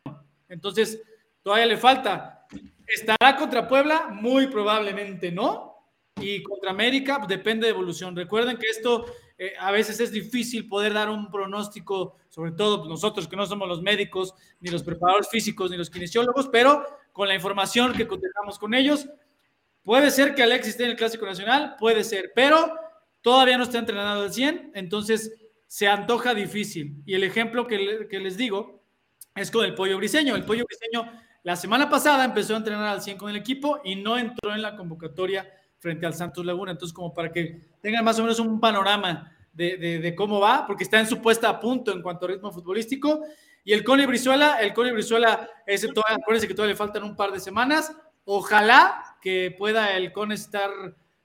Entonces, todavía le falta. ¿Estará contra Puebla? Muy probablemente no. Y contra América, pues, depende de evolución. Recuerden que esto eh, a veces es difícil poder dar un pronóstico, sobre todo nosotros que no somos los médicos, ni los preparadores físicos, ni los kinesiólogos, pero con la información que contestamos con ellos, puede ser que Alex esté en el Clásico Nacional, puede ser, pero todavía no está entrenado al 100, entonces se antoja difícil. Y el ejemplo que, les digo es con el pollo briseño. El pollo briseño La semana pasada empezó a entrenar al 100 con el equipo y no entró en la convocatoria frente al Santos Laguna. Entonces, como para que tengan más o menos un panorama de, cómo va, porque está en su puesta a punto en cuanto a ritmo futbolístico. Y el Cone Brizuela, el Cone Brizuela, ese todavía, acuérdense que todavía le faltan un par de semanas. Ojalá que pueda el Cone estar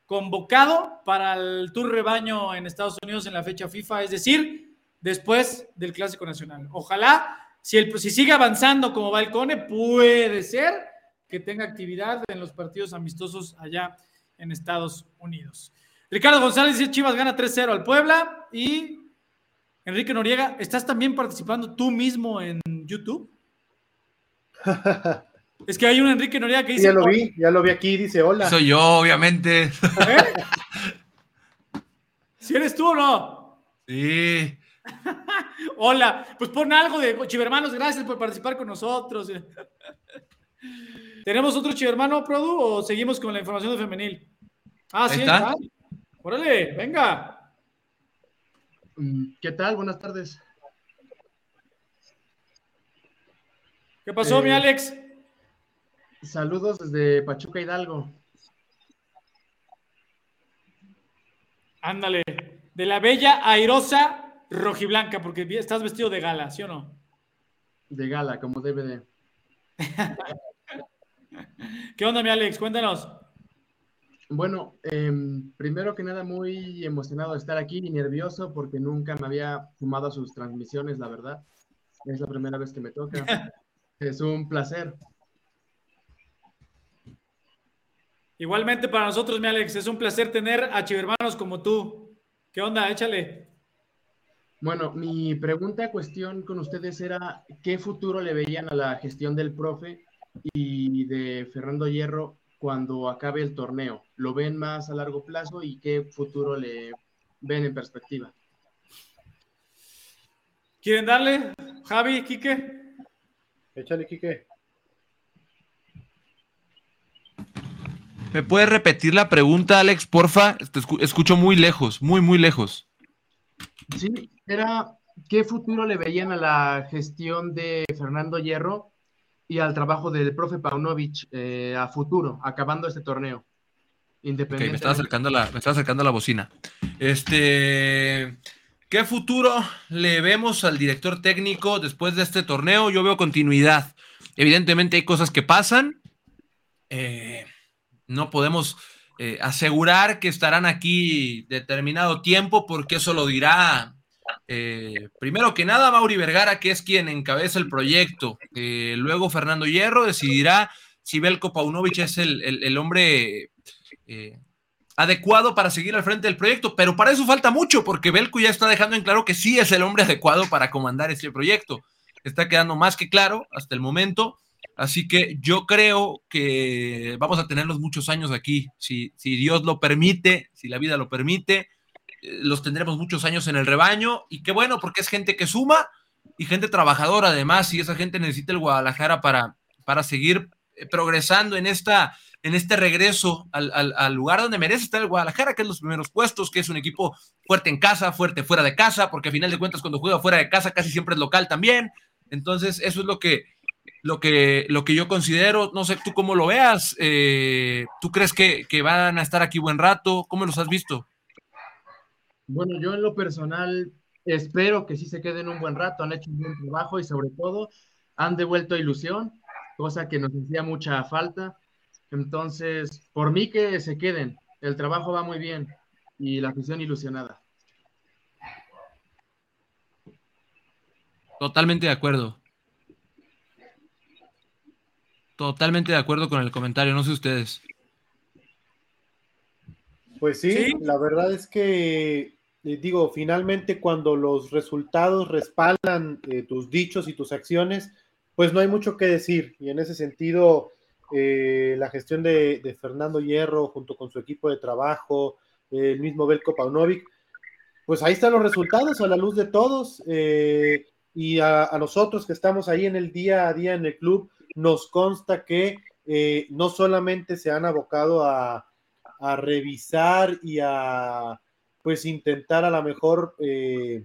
convocado para el Tour Rebaño en Estados Unidos en la fecha FIFA, es decir, después del Clásico Nacional. Ojalá si, el, si sigue avanzando como va el Cone, puede ser que tenga actividad en los partidos amistosos allá en Estados Unidos. Ricardo González dice Chivas gana 3-0 al Puebla y Enrique Noriega, ¿estás también participando tú mismo en YouTube? es que hay un Enrique Noriega que dice... Ya lo vi, ya lo vi aquí, dice hola. Soy yo, obviamente. ¿Eh? ¿Si eres tú o no? Sí. Hola, pues pon algo de Chivermanos, gracias por participar con nosotros. ¿Tenemos otro Chivermano, Produ, o seguimos con la información de femenil? Ah, sí, está. Órale, venga. Mm, ¿Qué tal? Buenas tardes. ¿Qué pasó, mi eh, Alex? Saludos desde Pachuca Hidalgo. Ándale, de la bella airosa rojiblanca, porque estás vestido de gala, ¿sí o no? De gala, como debe de. ¿Qué onda, mi Alex? Cuéntanos. Bueno, em, primero que nada, muy emocionado de estar aquí y nervioso porque nunca me había fumado sus transmisiones, la verdad. Es la primera vez que me toca. es un placer. Igualmente para nosotros, mi Alex, es un placer tener a chivermanos como tú. ¿Qué onda? Échale. Bueno, mi pregunta, cuestión con ustedes era, ¿qué futuro le veían a la gestión del profe y de Fernando Hierro cuando acabe el torneo? ¿Lo ven más a largo plazo y qué futuro le ven en perspectiva? ¿Quieren darle? Javi, Quique. Échale, Quique. ¿Me puedes repetir la pregunta, Alex, porfa? Te escucho muy lejos, muy, muy lejos. Sí, era qué futuro le veían a la gestión de Fernando Hierro y al trabajo del profe Paunovic eh, a futuro, acabando este torneo. Independiente. me estaba acercando la, me acercando la bocina. Este, ¿qué futuro le vemos al director técnico después de este torneo? Yo veo continuidad. Evidentemente hay cosas que pasan. Eh, no podemos eh, asegurar que estarán aquí determinado tiempo, porque eso lo dirá eh, primero que nada Mauri Vergara, que es quien encabeza el proyecto. Eh, luego Fernando Hierro decidirá si Belko Paunovic es el, hombre adecuado para seguir al frente del proyecto, pero para eso falta mucho, porque Belko ya está dejando en claro que sí es el hombre adecuado para comandar este proyecto. Está quedando más que claro hasta el momento. Así que yo creo que vamos a tenerlos muchos años aquí. Si, Dios lo permite, si la vida lo permite, eh, los tendremos muchos años en el rebaño. Y qué bueno, porque es gente que suma y gente trabajadora además. Y esa gente necesita el Guadalajara para, para seguir eh, progresando en, esta, en este regreso al, al, lugar donde merece estar el Guadalajara, que es los primeros puestos, que es un equipo fuerte en casa, fuerte fuera de casa, porque a final de cuentas cuando juega fuera de casa casi siempre es local también. Entonces, eso es lo que lo que, lo que yo considero, no sé tú cómo lo veas, eh, ¿tú crees que, van a estar aquí buen rato? ¿Cómo los has visto? Bueno, yo en lo personal espero que sí se queden un buen rato, han hecho un buen trabajo y sobre todo han devuelto ilusión, cosa que nos hacía mucha falta. Entonces, por mí que se queden, el trabajo va muy bien y la afición ilusionada. Totalmente de acuerdo. Totalmente de acuerdo con el comentario, no sé ustedes. Pues sí, la verdad es que, eh, digo, finalmente cuando los resultados respaldan eh, tus dichos y tus acciones, pues no hay mucho que decir. Y en ese sentido, eh, la gestión de, Fernando Hierro junto con su equipo de trabajo, el mismo Belko Paunovic, pues ahí están los resultados a la luz de todos. y a, nosotros que estamos ahí en el día a día en el club, nos consta que no solamente se han abocado a, revisar y a pues intentar a lo mejor, eh,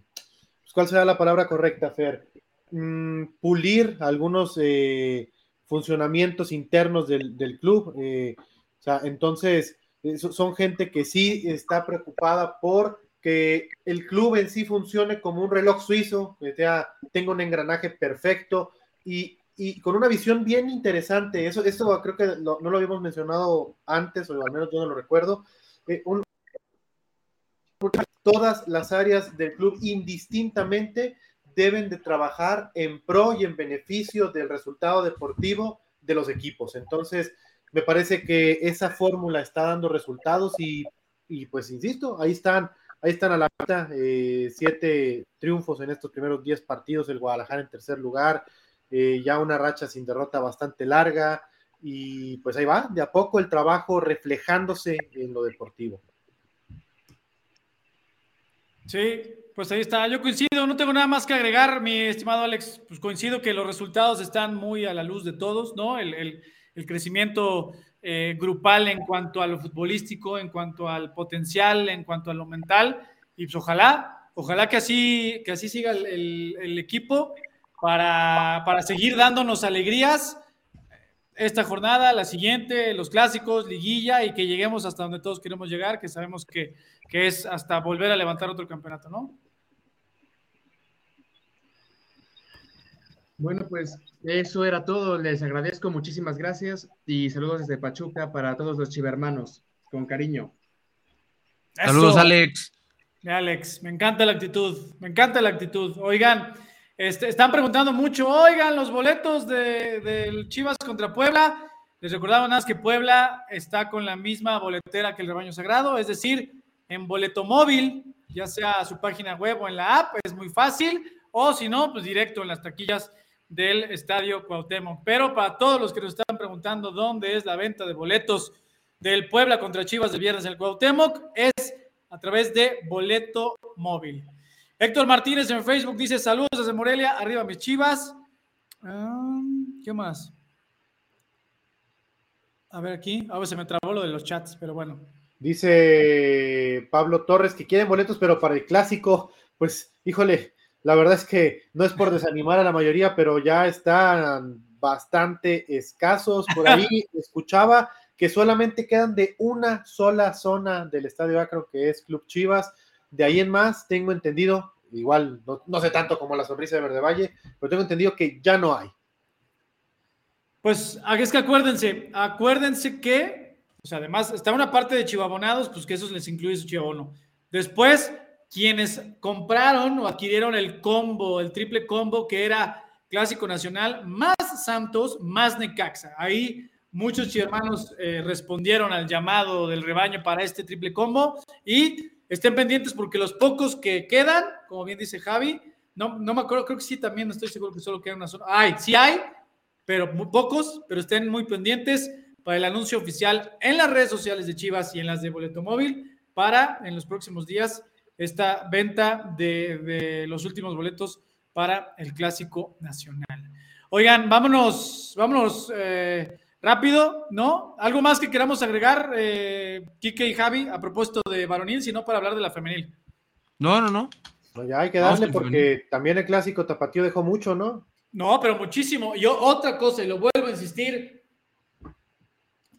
pues, ¿cuál será la palabra correcta, Fer? Mm, pulir algunos eh, funcionamientos internos del, club. Eh, o sea, entonces, son gente que sí está preocupada por que el club en sí funcione como un reloj suizo, que sea, tenga un engranaje perfecto y, con una visión bien interesante. Eso, esto creo que no lo habíamos mencionado antes, o al menos yo no lo recuerdo. Eh, todas las áreas del club indistintamente deben de trabajar en pro y en beneficio del resultado deportivo de los equipos. Entonces, me parece que esa fórmula está dando resultados y, y pues insisto, ahí están Ahí están a la meta, eh, siete triunfos en estos primeros diez partidos, el Guadalajara en tercer lugar, eh, ya una racha sin derrota bastante larga y pues ahí va, de a poco el trabajo reflejándose en lo deportivo. Sí, pues ahí está. Yo coincido, no tengo nada más que agregar, mi estimado Alex. Pues coincido que los resultados están muy a la luz de todos, ¿no? El, el, el crecimiento eh, grupal en cuanto a lo futbolístico, en cuanto al potencial, en cuanto a lo mental. Y pues ojalá, ojalá que así, que así siga el, equipo para, para, seguir dándonos alegrías esta jornada, la siguiente, los clásicos, liguilla y que lleguemos hasta donde todos queremos llegar, que sabemos que, que es hasta volver a levantar otro campeonato, ¿no? Bueno, pues eso era todo. Les agradezco, muchísimas gracias y saludos desde Pachuca para todos los chivermanos, con cariño. Saludos, Alex. Alex, me encanta la actitud, me encanta la actitud. Oigan, este, están preguntando mucho, oigan, los boletos del Chivas contra Puebla. Les recordaba nada que Puebla está con la misma boletera que el Rebaño Sagrado, es decir, en boleto móvil, ya sea su página web o en la app, es muy fácil, o si no, pues directo en las taquillas del Estadio Cuauhtémoc. Pero para todos los que nos están preguntando dónde es la venta de boletos del Puebla contra Chivas de viernes en el Cuauhtémoc, es a través de Boleto Móvil. Héctor Martínez en Facebook dice saludos desde Morelia, arriba mis Chivas. Ah, ¿Qué más? A ver aquí, a ver, se me trabó lo de los chats, pero bueno. Dice Pablo Torres que quieren boletos, pero para el clásico, pues, híjole, la verdad es que no es por desanimar a la mayoría, pero ya están bastante escasos. Por ahí escuchaba que solamente quedan de una sola zona del Estadio Acro, que es Club Chivas. De ahí en más, tengo entendido, igual no, sé tanto como la sonrisa de Verde Valle, pero tengo entendido que ya no hay. Pues es que acuérdense, acuérdense que, sea, además está una parte de chivabonados, pues que eso les incluye su chivabono. Después quienes compraron o adquirieron el combo, el triple combo que era Clásico Nacional, más Santos, más Necaxa. Ahí muchos hermanos eh, respondieron al llamado del rebaño para este triple combo y estén pendientes porque los pocos que quedan, como bien dice Javi, no, no me acuerdo, creo que sí también, estoy seguro que solo queda una sola. Hay, sí hay, pero muy pocos, pero estén muy pendientes para el anuncio oficial en las redes sociales de Chivas y en las de Boleto Móvil para en los próximos días esta venta de, los últimos boletos para el Clásico Nacional. Oigan, vámonos, vámonos eh, rápido, ¿no? ¿Algo más que queramos agregar, eh, Kike y Javi, a propósito de varonil, sino para hablar de la femenil? No, no, no. ya hay que darle porque también el Clásico Tapatío dejó mucho, ¿no? No, pero muchísimo. Yo otra cosa, y lo vuelvo a insistir,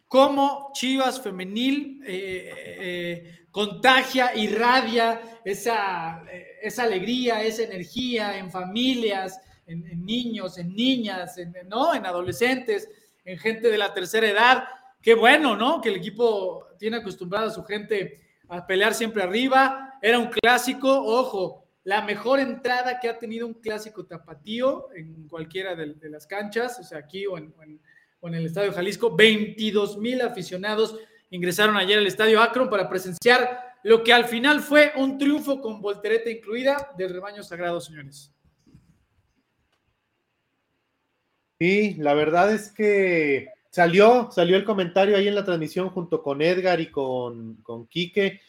cómo Chivas femenil eh, eh, contagia, irradia esa, esa alegría, esa energía en familias, en, niños, en niñas, en, ¿no? en adolescentes, en gente de la tercera edad. Qué bueno, ¿no? Que el equipo tiene acostumbrado a su gente a pelear siempre arriba. Era un clásico, ojo, la mejor entrada que ha tenido un clásico tapatío en cualquiera de, las canchas, o sea, aquí o en, o en el Estadio Jalisco. 22 mil aficionados ingresaron ayer al Estadio Akron para presenciar lo que al final fue un triunfo con voltereta incluida del rebaño sagrado, señores. Sí, la verdad es que salió, salió el comentario ahí en la transmisión junto con Edgar y con, con Quique,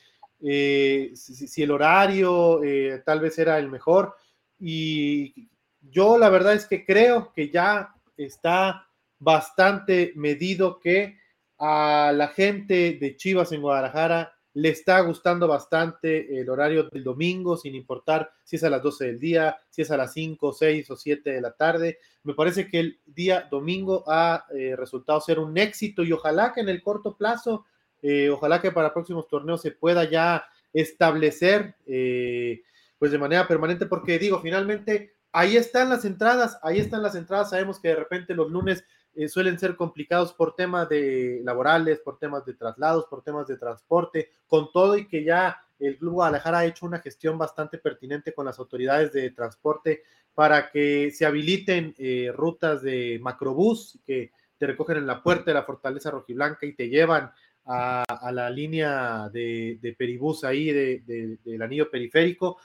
eh, si, el horario eh, tal vez era el mejor. Y yo la verdad es que creo que ya está bastante medido que a la gente de Chivas en Guadalajara le está gustando bastante el horario del domingo, sin importar si es a las 12 del día, si es a las 5, 6 o 7 de la tarde. Me parece que el día domingo ha eh, resultado ser un éxito y ojalá que en el corto plazo, eh, ojalá que para próximos torneos se pueda ya establecer eh, pues de manera permanente, porque digo, finalmente ahí están las entradas, ahí están las entradas, sabemos que de repente los lunes eh, suelen ser complicados por temas de laborales, por temas de traslados, por temas de transporte, con todo y que ya el Club Guadalajara ha hecho una gestión bastante pertinente con las autoridades de transporte para que se habiliten eh, rutas de macrobús que te recogen en la puerta de la Fortaleza Rojiblanca y te llevan a, la línea de, peribús ahí del anillo periférico.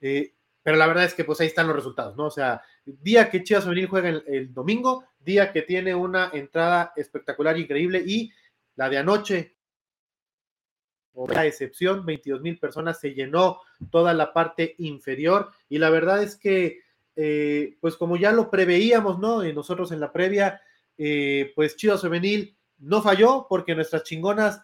Eh, pero la verdad es que pues ahí están los resultados, ¿no? O sea, día que Chivas Femenil juega el, domingo, día que tiene una entrada espectacular, increíble, y la de anoche, la excepción, 22 mil personas, se llenó toda la parte inferior, y la verdad es que, eh, pues como ya lo preveíamos, ¿no? Y nosotros en la previa, eh, pues Chivas Femenil no falló, porque nuestras chingonas,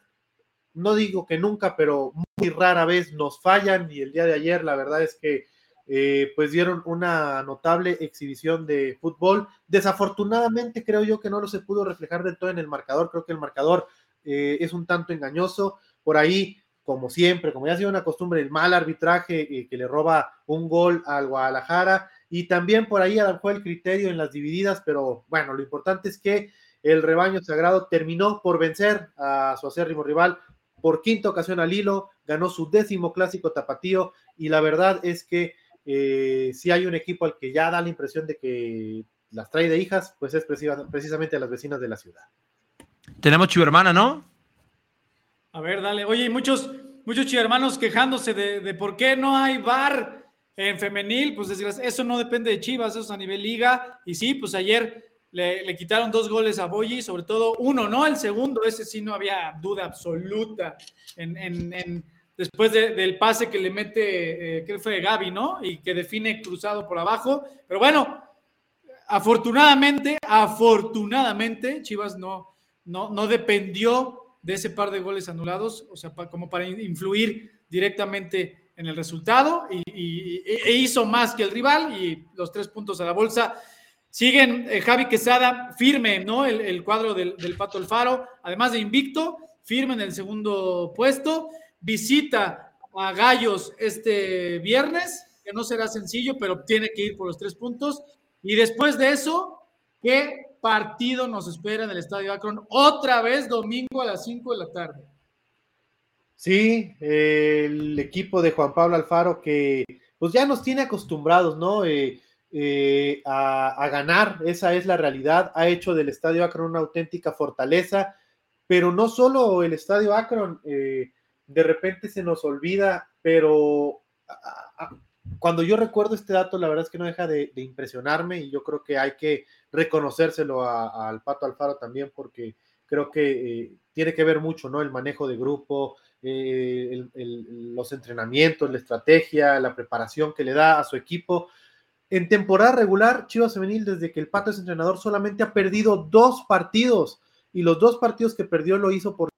no digo que nunca, pero muy rara vez nos fallan, y el día de ayer, la verdad es que eh, pues dieron una notable exhibición de fútbol. Desafortunadamente creo yo que no lo se pudo reflejar del todo en el marcador, creo que el marcador eh, es un tanto engañoso. Por ahí, como siempre, como ya ha sido una costumbre, el mal arbitraje eh, que le roba un gol al Guadalajara y también por ahí fue el criterio en las divididas, pero bueno, lo importante es que el rebaño sagrado terminó por vencer a su acérrimo rival por quinta ocasión al hilo, ganó su décimo clásico tapatío y la verdad es que eh, si hay un equipo al que ya da la impresión de que las trae de hijas, pues es precisamente a las vecinas de la ciudad. Tenemos chivermana, ¿no? A ver, dale. Oye, muchos, muchos chivermanos quejándose de, por qué no hay bar en femenil. Pues eso no depende de Chivas, eso es a nivel liga. Y sí, pues ayer le, quitaron dos goles a Boyi, sobre todo uno, no el segundo, ese sí no había duda absoluta en, en después del pase que le mete, eh, que fue Gaby, ¿no? Y que define cruzado por abajo. Pero bueno, afortunadamente, afortunadamente, Chivas no, no, no dependió de ese par de goles anulados, o sea, como para influir directamente en el resultado y, e hizo más que el rival y los tres puntos a la bolsa. Siguen eh, Javi Quesada firme, ¿no? El, cuadro del, del Pato Alfaro, además de invicto, firme en el segundo puesto visita a Gallos este viernes, que no será sencillo, pero tiene que ir por los tres puntos. Y después de eso, ¿qué partido nos espera en el Estadio Akron? Otra vez domingo a las 5 de la tarde. Sí, el equipo de Juan Pablo Alfaro que pues ya nos tiene acostumbrados, ¿no? Eh, eh, a, ganar, esa es la realidad. Ha hecho del Estadio Akron una auténtica fortaleza, pero no solo el Estadio Akron, eh, de repente se nos olvida, pero cuando yo recuerdo este dato, la verdad es que no deja de, impresionarme y yo creo que hay que reconocérselo al Pato Alfaro también porque creo que eh, tiene que ver mucho, ¿no? El manejo de grupo, eh, los entrenamientos, la estrategia, la preparación que le da a su equipo. En temporada regular, Chivas Femenil, desde que el Pato es entrenador, solamente ha perdido dos partidos y los dos partidos que perdió lo hizo por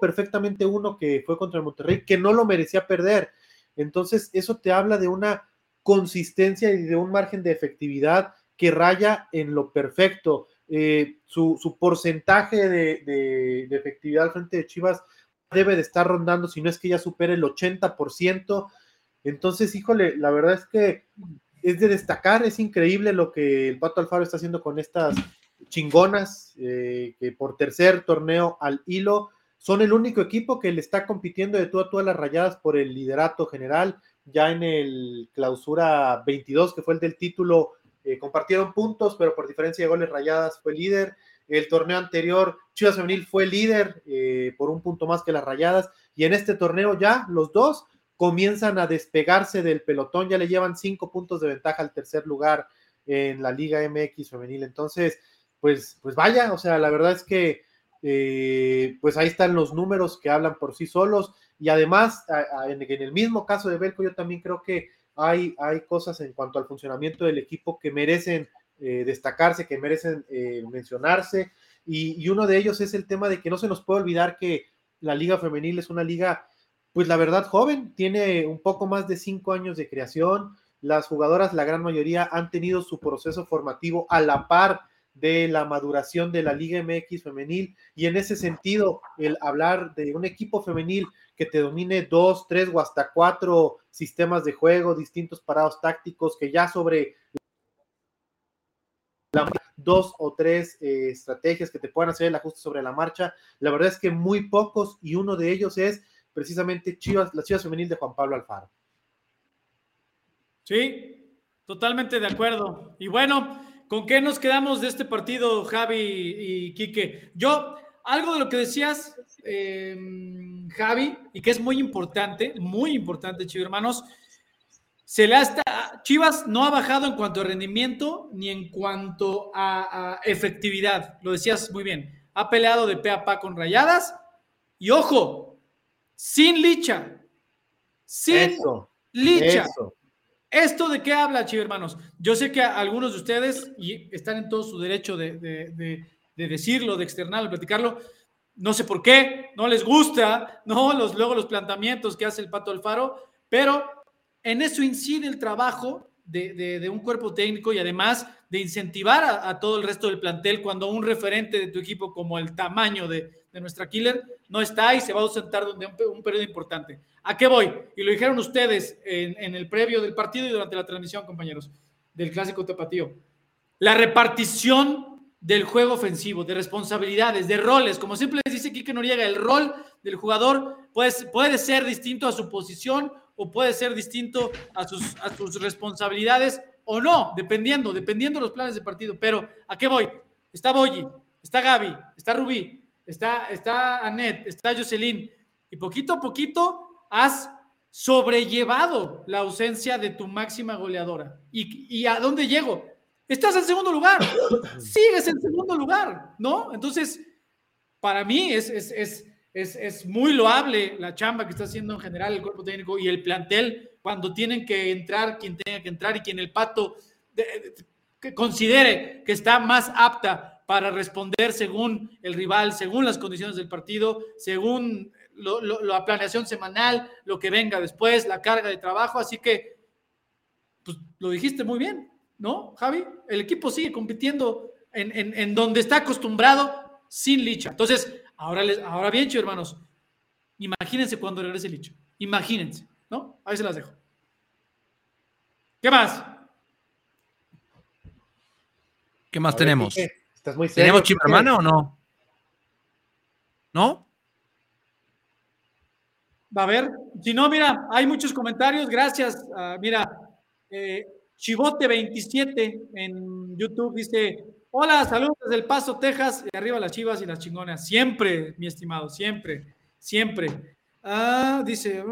perfectamente uno que fue contra el Monterrey, que no lo merecía perder. Entonces, eso te habla de una consistencia y de un margen de efectividad que raya en lo perfecto. Eh, su, porcentaje de, efectividad frente de Chivas debe de estar rondando, si no es que ya supere el 80%. Entonces, híjole, la verdad es que es de destacar, es increíble lo que el Pato Alfaro está haciendo con estas chingonas, eh, que por tercer torneo al hilo son el único equipo que le está compitiendo de tú a tú a las rayadas por el liderato general. Ya en el clausura 22, que fue el del título, eh, compartieron puntos, pero por diferencia de goles rayadas fue líder. El torneo anterior, Chivas Femenil fue líder eh, por un punto más que las rayadas. Y en este torneo ya los dos comienzan a despegarse del pelotón. Ya le llevan cinco puntos de ventaja al tercer lugar en la Liga MX Femenil. Entonces, pues, pues vaya, o sea, la verdad es que eh, pues ahí están los números que hablan por sí solos. Y además, en, el mismo caso de Belco, yo también creo que hay, hay cosas en cuanto al funcionamiento del equipo que merecen eh, destacarse, que merecen eh, mencionarse. Y, uno de ellos es el tema de que no se nos puede olvidar que la liga femenil es una liga, pues la verdad, joven, tiene un poco más de cinco años de creación. Las jugadoras, la gran mayoría, han tenido su proceso formativo a la par de la maduración de la Liga MX femenil y en ese sentido el hablar de un equipo femenil que te domine dos, tres o hasta cuatro sistemas de juego, distintos parados tácticos que ya sobre dos o tres eh, estrategias que te puedan hacer el ajuste sobre la marcha, la verdad es que muy pocos y uno de ellos es precisamente Chivas, la Chivas femenil de Juan Pablo Alfaro. Sí, totalmente de acuerdo. Y bueno, ¿Con qué nos quedamos de este partido, Javi y Quique? Yo, algo de lo que decías, em, Javi, y que es muy importante, muy importante, Chivas hermanos, se le Chivas no ha bajado en cuanto a rendimiento ni en cuanto a, efectividad. Lo decías muy bien. Ha peleado de pe a pa con rayadas y ojo, sin licha. Sin licha. ¿Esto de qué habla, chivo hermanos? Yo sé que algunos de ustedes, y están en todo su derecho de, decirlo, de externarlo, de platicarlo, no sé por qué, no les gusta, ¿no? Los, luego los planteamientos que hace el Pato Alfaro, pero en eso incide el trabajo de, un cuerpo técnico y además de incentivar a, todo el resto del plantel cuando un referente de tu equipo como el tamaño de, nuestra killer no está y se va a ausentar durante un periodo importante. ¿A qué voy? Y lo dijeron ustedes en, el previo del partido y durante la transmisión, compañeros, del clásico tapatío. La repartición del juego ofensivo, de responsabilidades, de roles. Como siempre les dice Quique Noriega, el rol del jugador pues, puede ser distinto a su posición o puede ser distinto a sus, a sus responsabilidades o no, dependiendo, dependiendo de los planes de partido. Pero, ¿a qué voy? Está Boyi, está Gaby, está Rubí, está, está Anet, está Jocelyn. Y poquito a poquito has sobrellevado la ausencia de tu máxima goleadora. ¿Y, a dónde llego? Estás en segundo lugar, sigues en segundo lugar, ¿no? Entonces, para mí es, es, es, muy loable la chamba que está haciendo en general el cuerpo técnico y el plantel cuando tienen que entrar quien tenga que entrar y quien el pato que considere que está más apta para responder según el rival, según las condiciones del partido, según la planeación semanal, lo que venga después, la carga de trabajo. Así que, pues lo dijiste muy bien, ¿no, Javi? El equipo sigue compitiendo en, donde está acostumbrado sin Licha. Entonces, ahora, les, ahora bien, chicos, hermanos, imagínense cuando regrese Licha. Imagínense, ¿no? Ahí se las dejo. ¿Qué más? ¿Qué más tenemos? ¿Tenemos chip hermano o no? ¿No? Va a ver, si no, mira, hay muchos comentarios, gracias. Ah, mira, eh, Chivote27 en YouTube dice, hola, saludos desde El Paso, Texas, y arriba las chivas y las chingonas. Siempre, mi estimado, siempre, siempre. Ah, dice,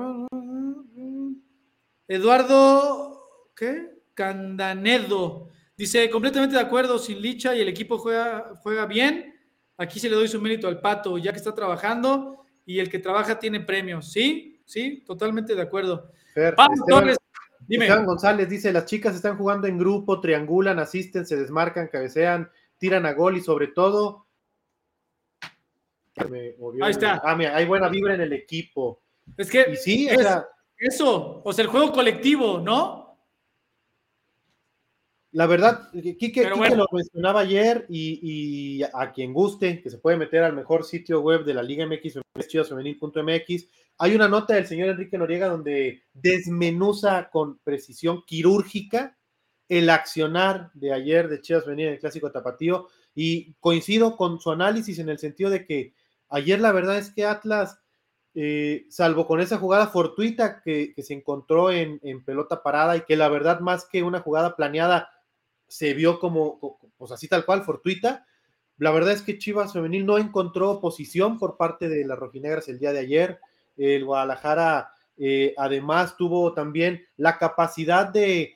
Eduardo, ¿qué? Candanedo. Dice, completamente de acuerdo, sin Licha y el equipo juega, juega bien. Aquí se le doy su mérito al Pato, ya que está trabajando y el que trabaja tiene premios. ¿Sí? Sí, totalmente de acuerdo. Vamos, Torres, dime. González dice, las chicas están jugando en grupo, triangulan, asisten, se desmarcan, cabecean, tiran a gol y sobre todo... Ahí está. Ah, mira, hay buena vibra en el equipo. Es que sí, eso, o sea, el juego colectivo, ¿no? La verdad, Kike, lo mencionaba ayer y, a quien guste, que se puede meter al mejor sitio web de la Liga MX, chivasfemenil.mx, hay una nota del señor Enrique Noriega donde desmenuza con precisión quirúrgica el accionar de ayer de Chivas Femenil en el Clásico Tapatío. Y coincido con su análisis en el sentido de que ayer la verdad es que Atlas, eh, salvo con esa jugada fortuita que, se encontró en, en pelota parada y que la verdad más que una jugada planeada, se vio como, pues así tal cual, fortuita. La verdad es que Chivas Femenil no encontró oposición por parte de las rojinegras el día de ayer. El Guadalajara eh, además tuvo también la capacidad de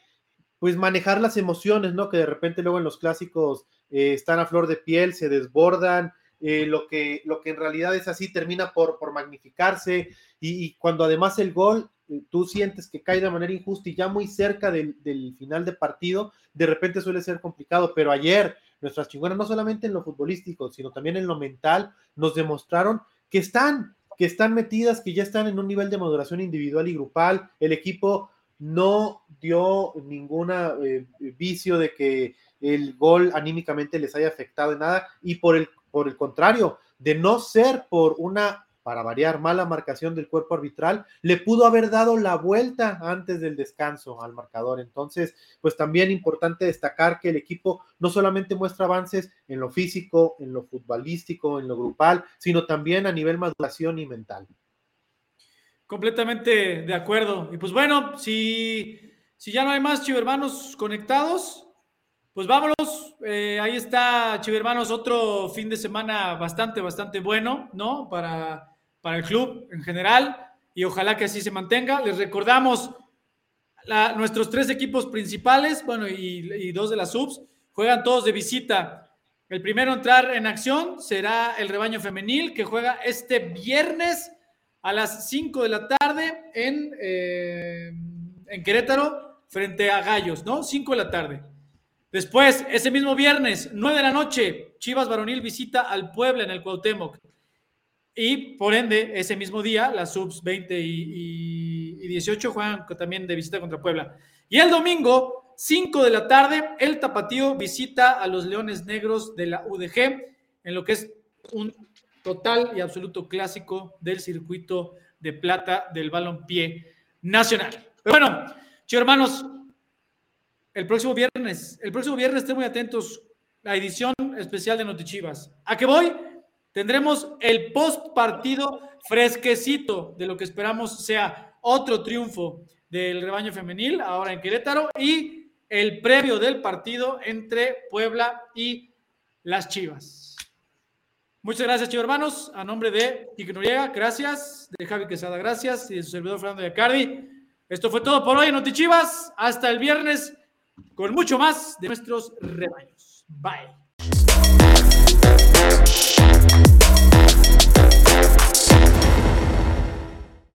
pues manejar las emociones, ¿no? Que de repente luego en los clásicos eh, están a flor de piel, se desbordan, eh, lo, que, lo que en realidad es así termina por, por magnificarse y, cuando además el gol tú sientes que cae de manera injusta y ya muy cerca del, final de partido, de repente suele ser complicado, pero ayer nuestras chingonas, no solamente en lo futbolístico, sino también en lo mental, nos demostraron que están, que están metidas, que ya están en un nivel de maduración individual y grupal. El equipo no dio ningún eh, vicio de que el gol anímicamente les haya afectado en nada y por el, por el contrario, de no ser por una para variar, mala marcación del cuerpo arbitral, le pudo haber dado la vuelta antes del descanso al marcador. Entonces, pues también importante destacar que el equipo no solamente muestra avances en lo físico, en lo futbolístico, en lo grupal, sino también a nivel maduración y mental. Completamente de acuerdo. Y pues bueno, si, si ya no hay más chivermanos conectados, pues vámonos. Eh, ahí está, chivermanos, otro fin de semana bastante, bastante bueno, ¿no? Para para el club en general y ojalá que así se mantenga. Les recordamos nuestros tres equipos principales, bueno, y, dos de las subs, juegan todos de visita. El primero a entrar en acción será el rebaño femenil que juega este viernes a las 5 de la tarde en, eh, en Querétaro frente a Gallos, ¿no? 5 de la tarde. Después, ese mismo viernes, 9 de la noche, Chivas Varonil visita al Puebla en el Cuauhtémoc. Y por ende, ese mismo día, las subs 20 y, 18 juegan también de visita contra Puebla. Y el domingo, 5 de la tarde, el Tapatío visita a los Leones Negros de la UDG, en lo que es un total y absoluto clásico del circuito de plata del balompié nacional. Pero bueno, chicos hermanos, el próximo viernes, el próximo viernes estén muy atentos, la edición especial de Notichivas. ¿A qué voy? Tendremos el post partido fresquecito de lo que esperamos sea otro triunfo del rebaño femenil ahora en Querétaro y el previo del partido entre Puebla y las Chivas. Muchas gracias, chicos hermanos. A nombre de Quique Noriega, gracias. De Javi Quesada, gracias. Y de su servidor Fernando Yacardi. Esto fue todo por hoy en Notichivas. Hasta el viernes con mucho más de nuestros rebaños. Bye. Shit.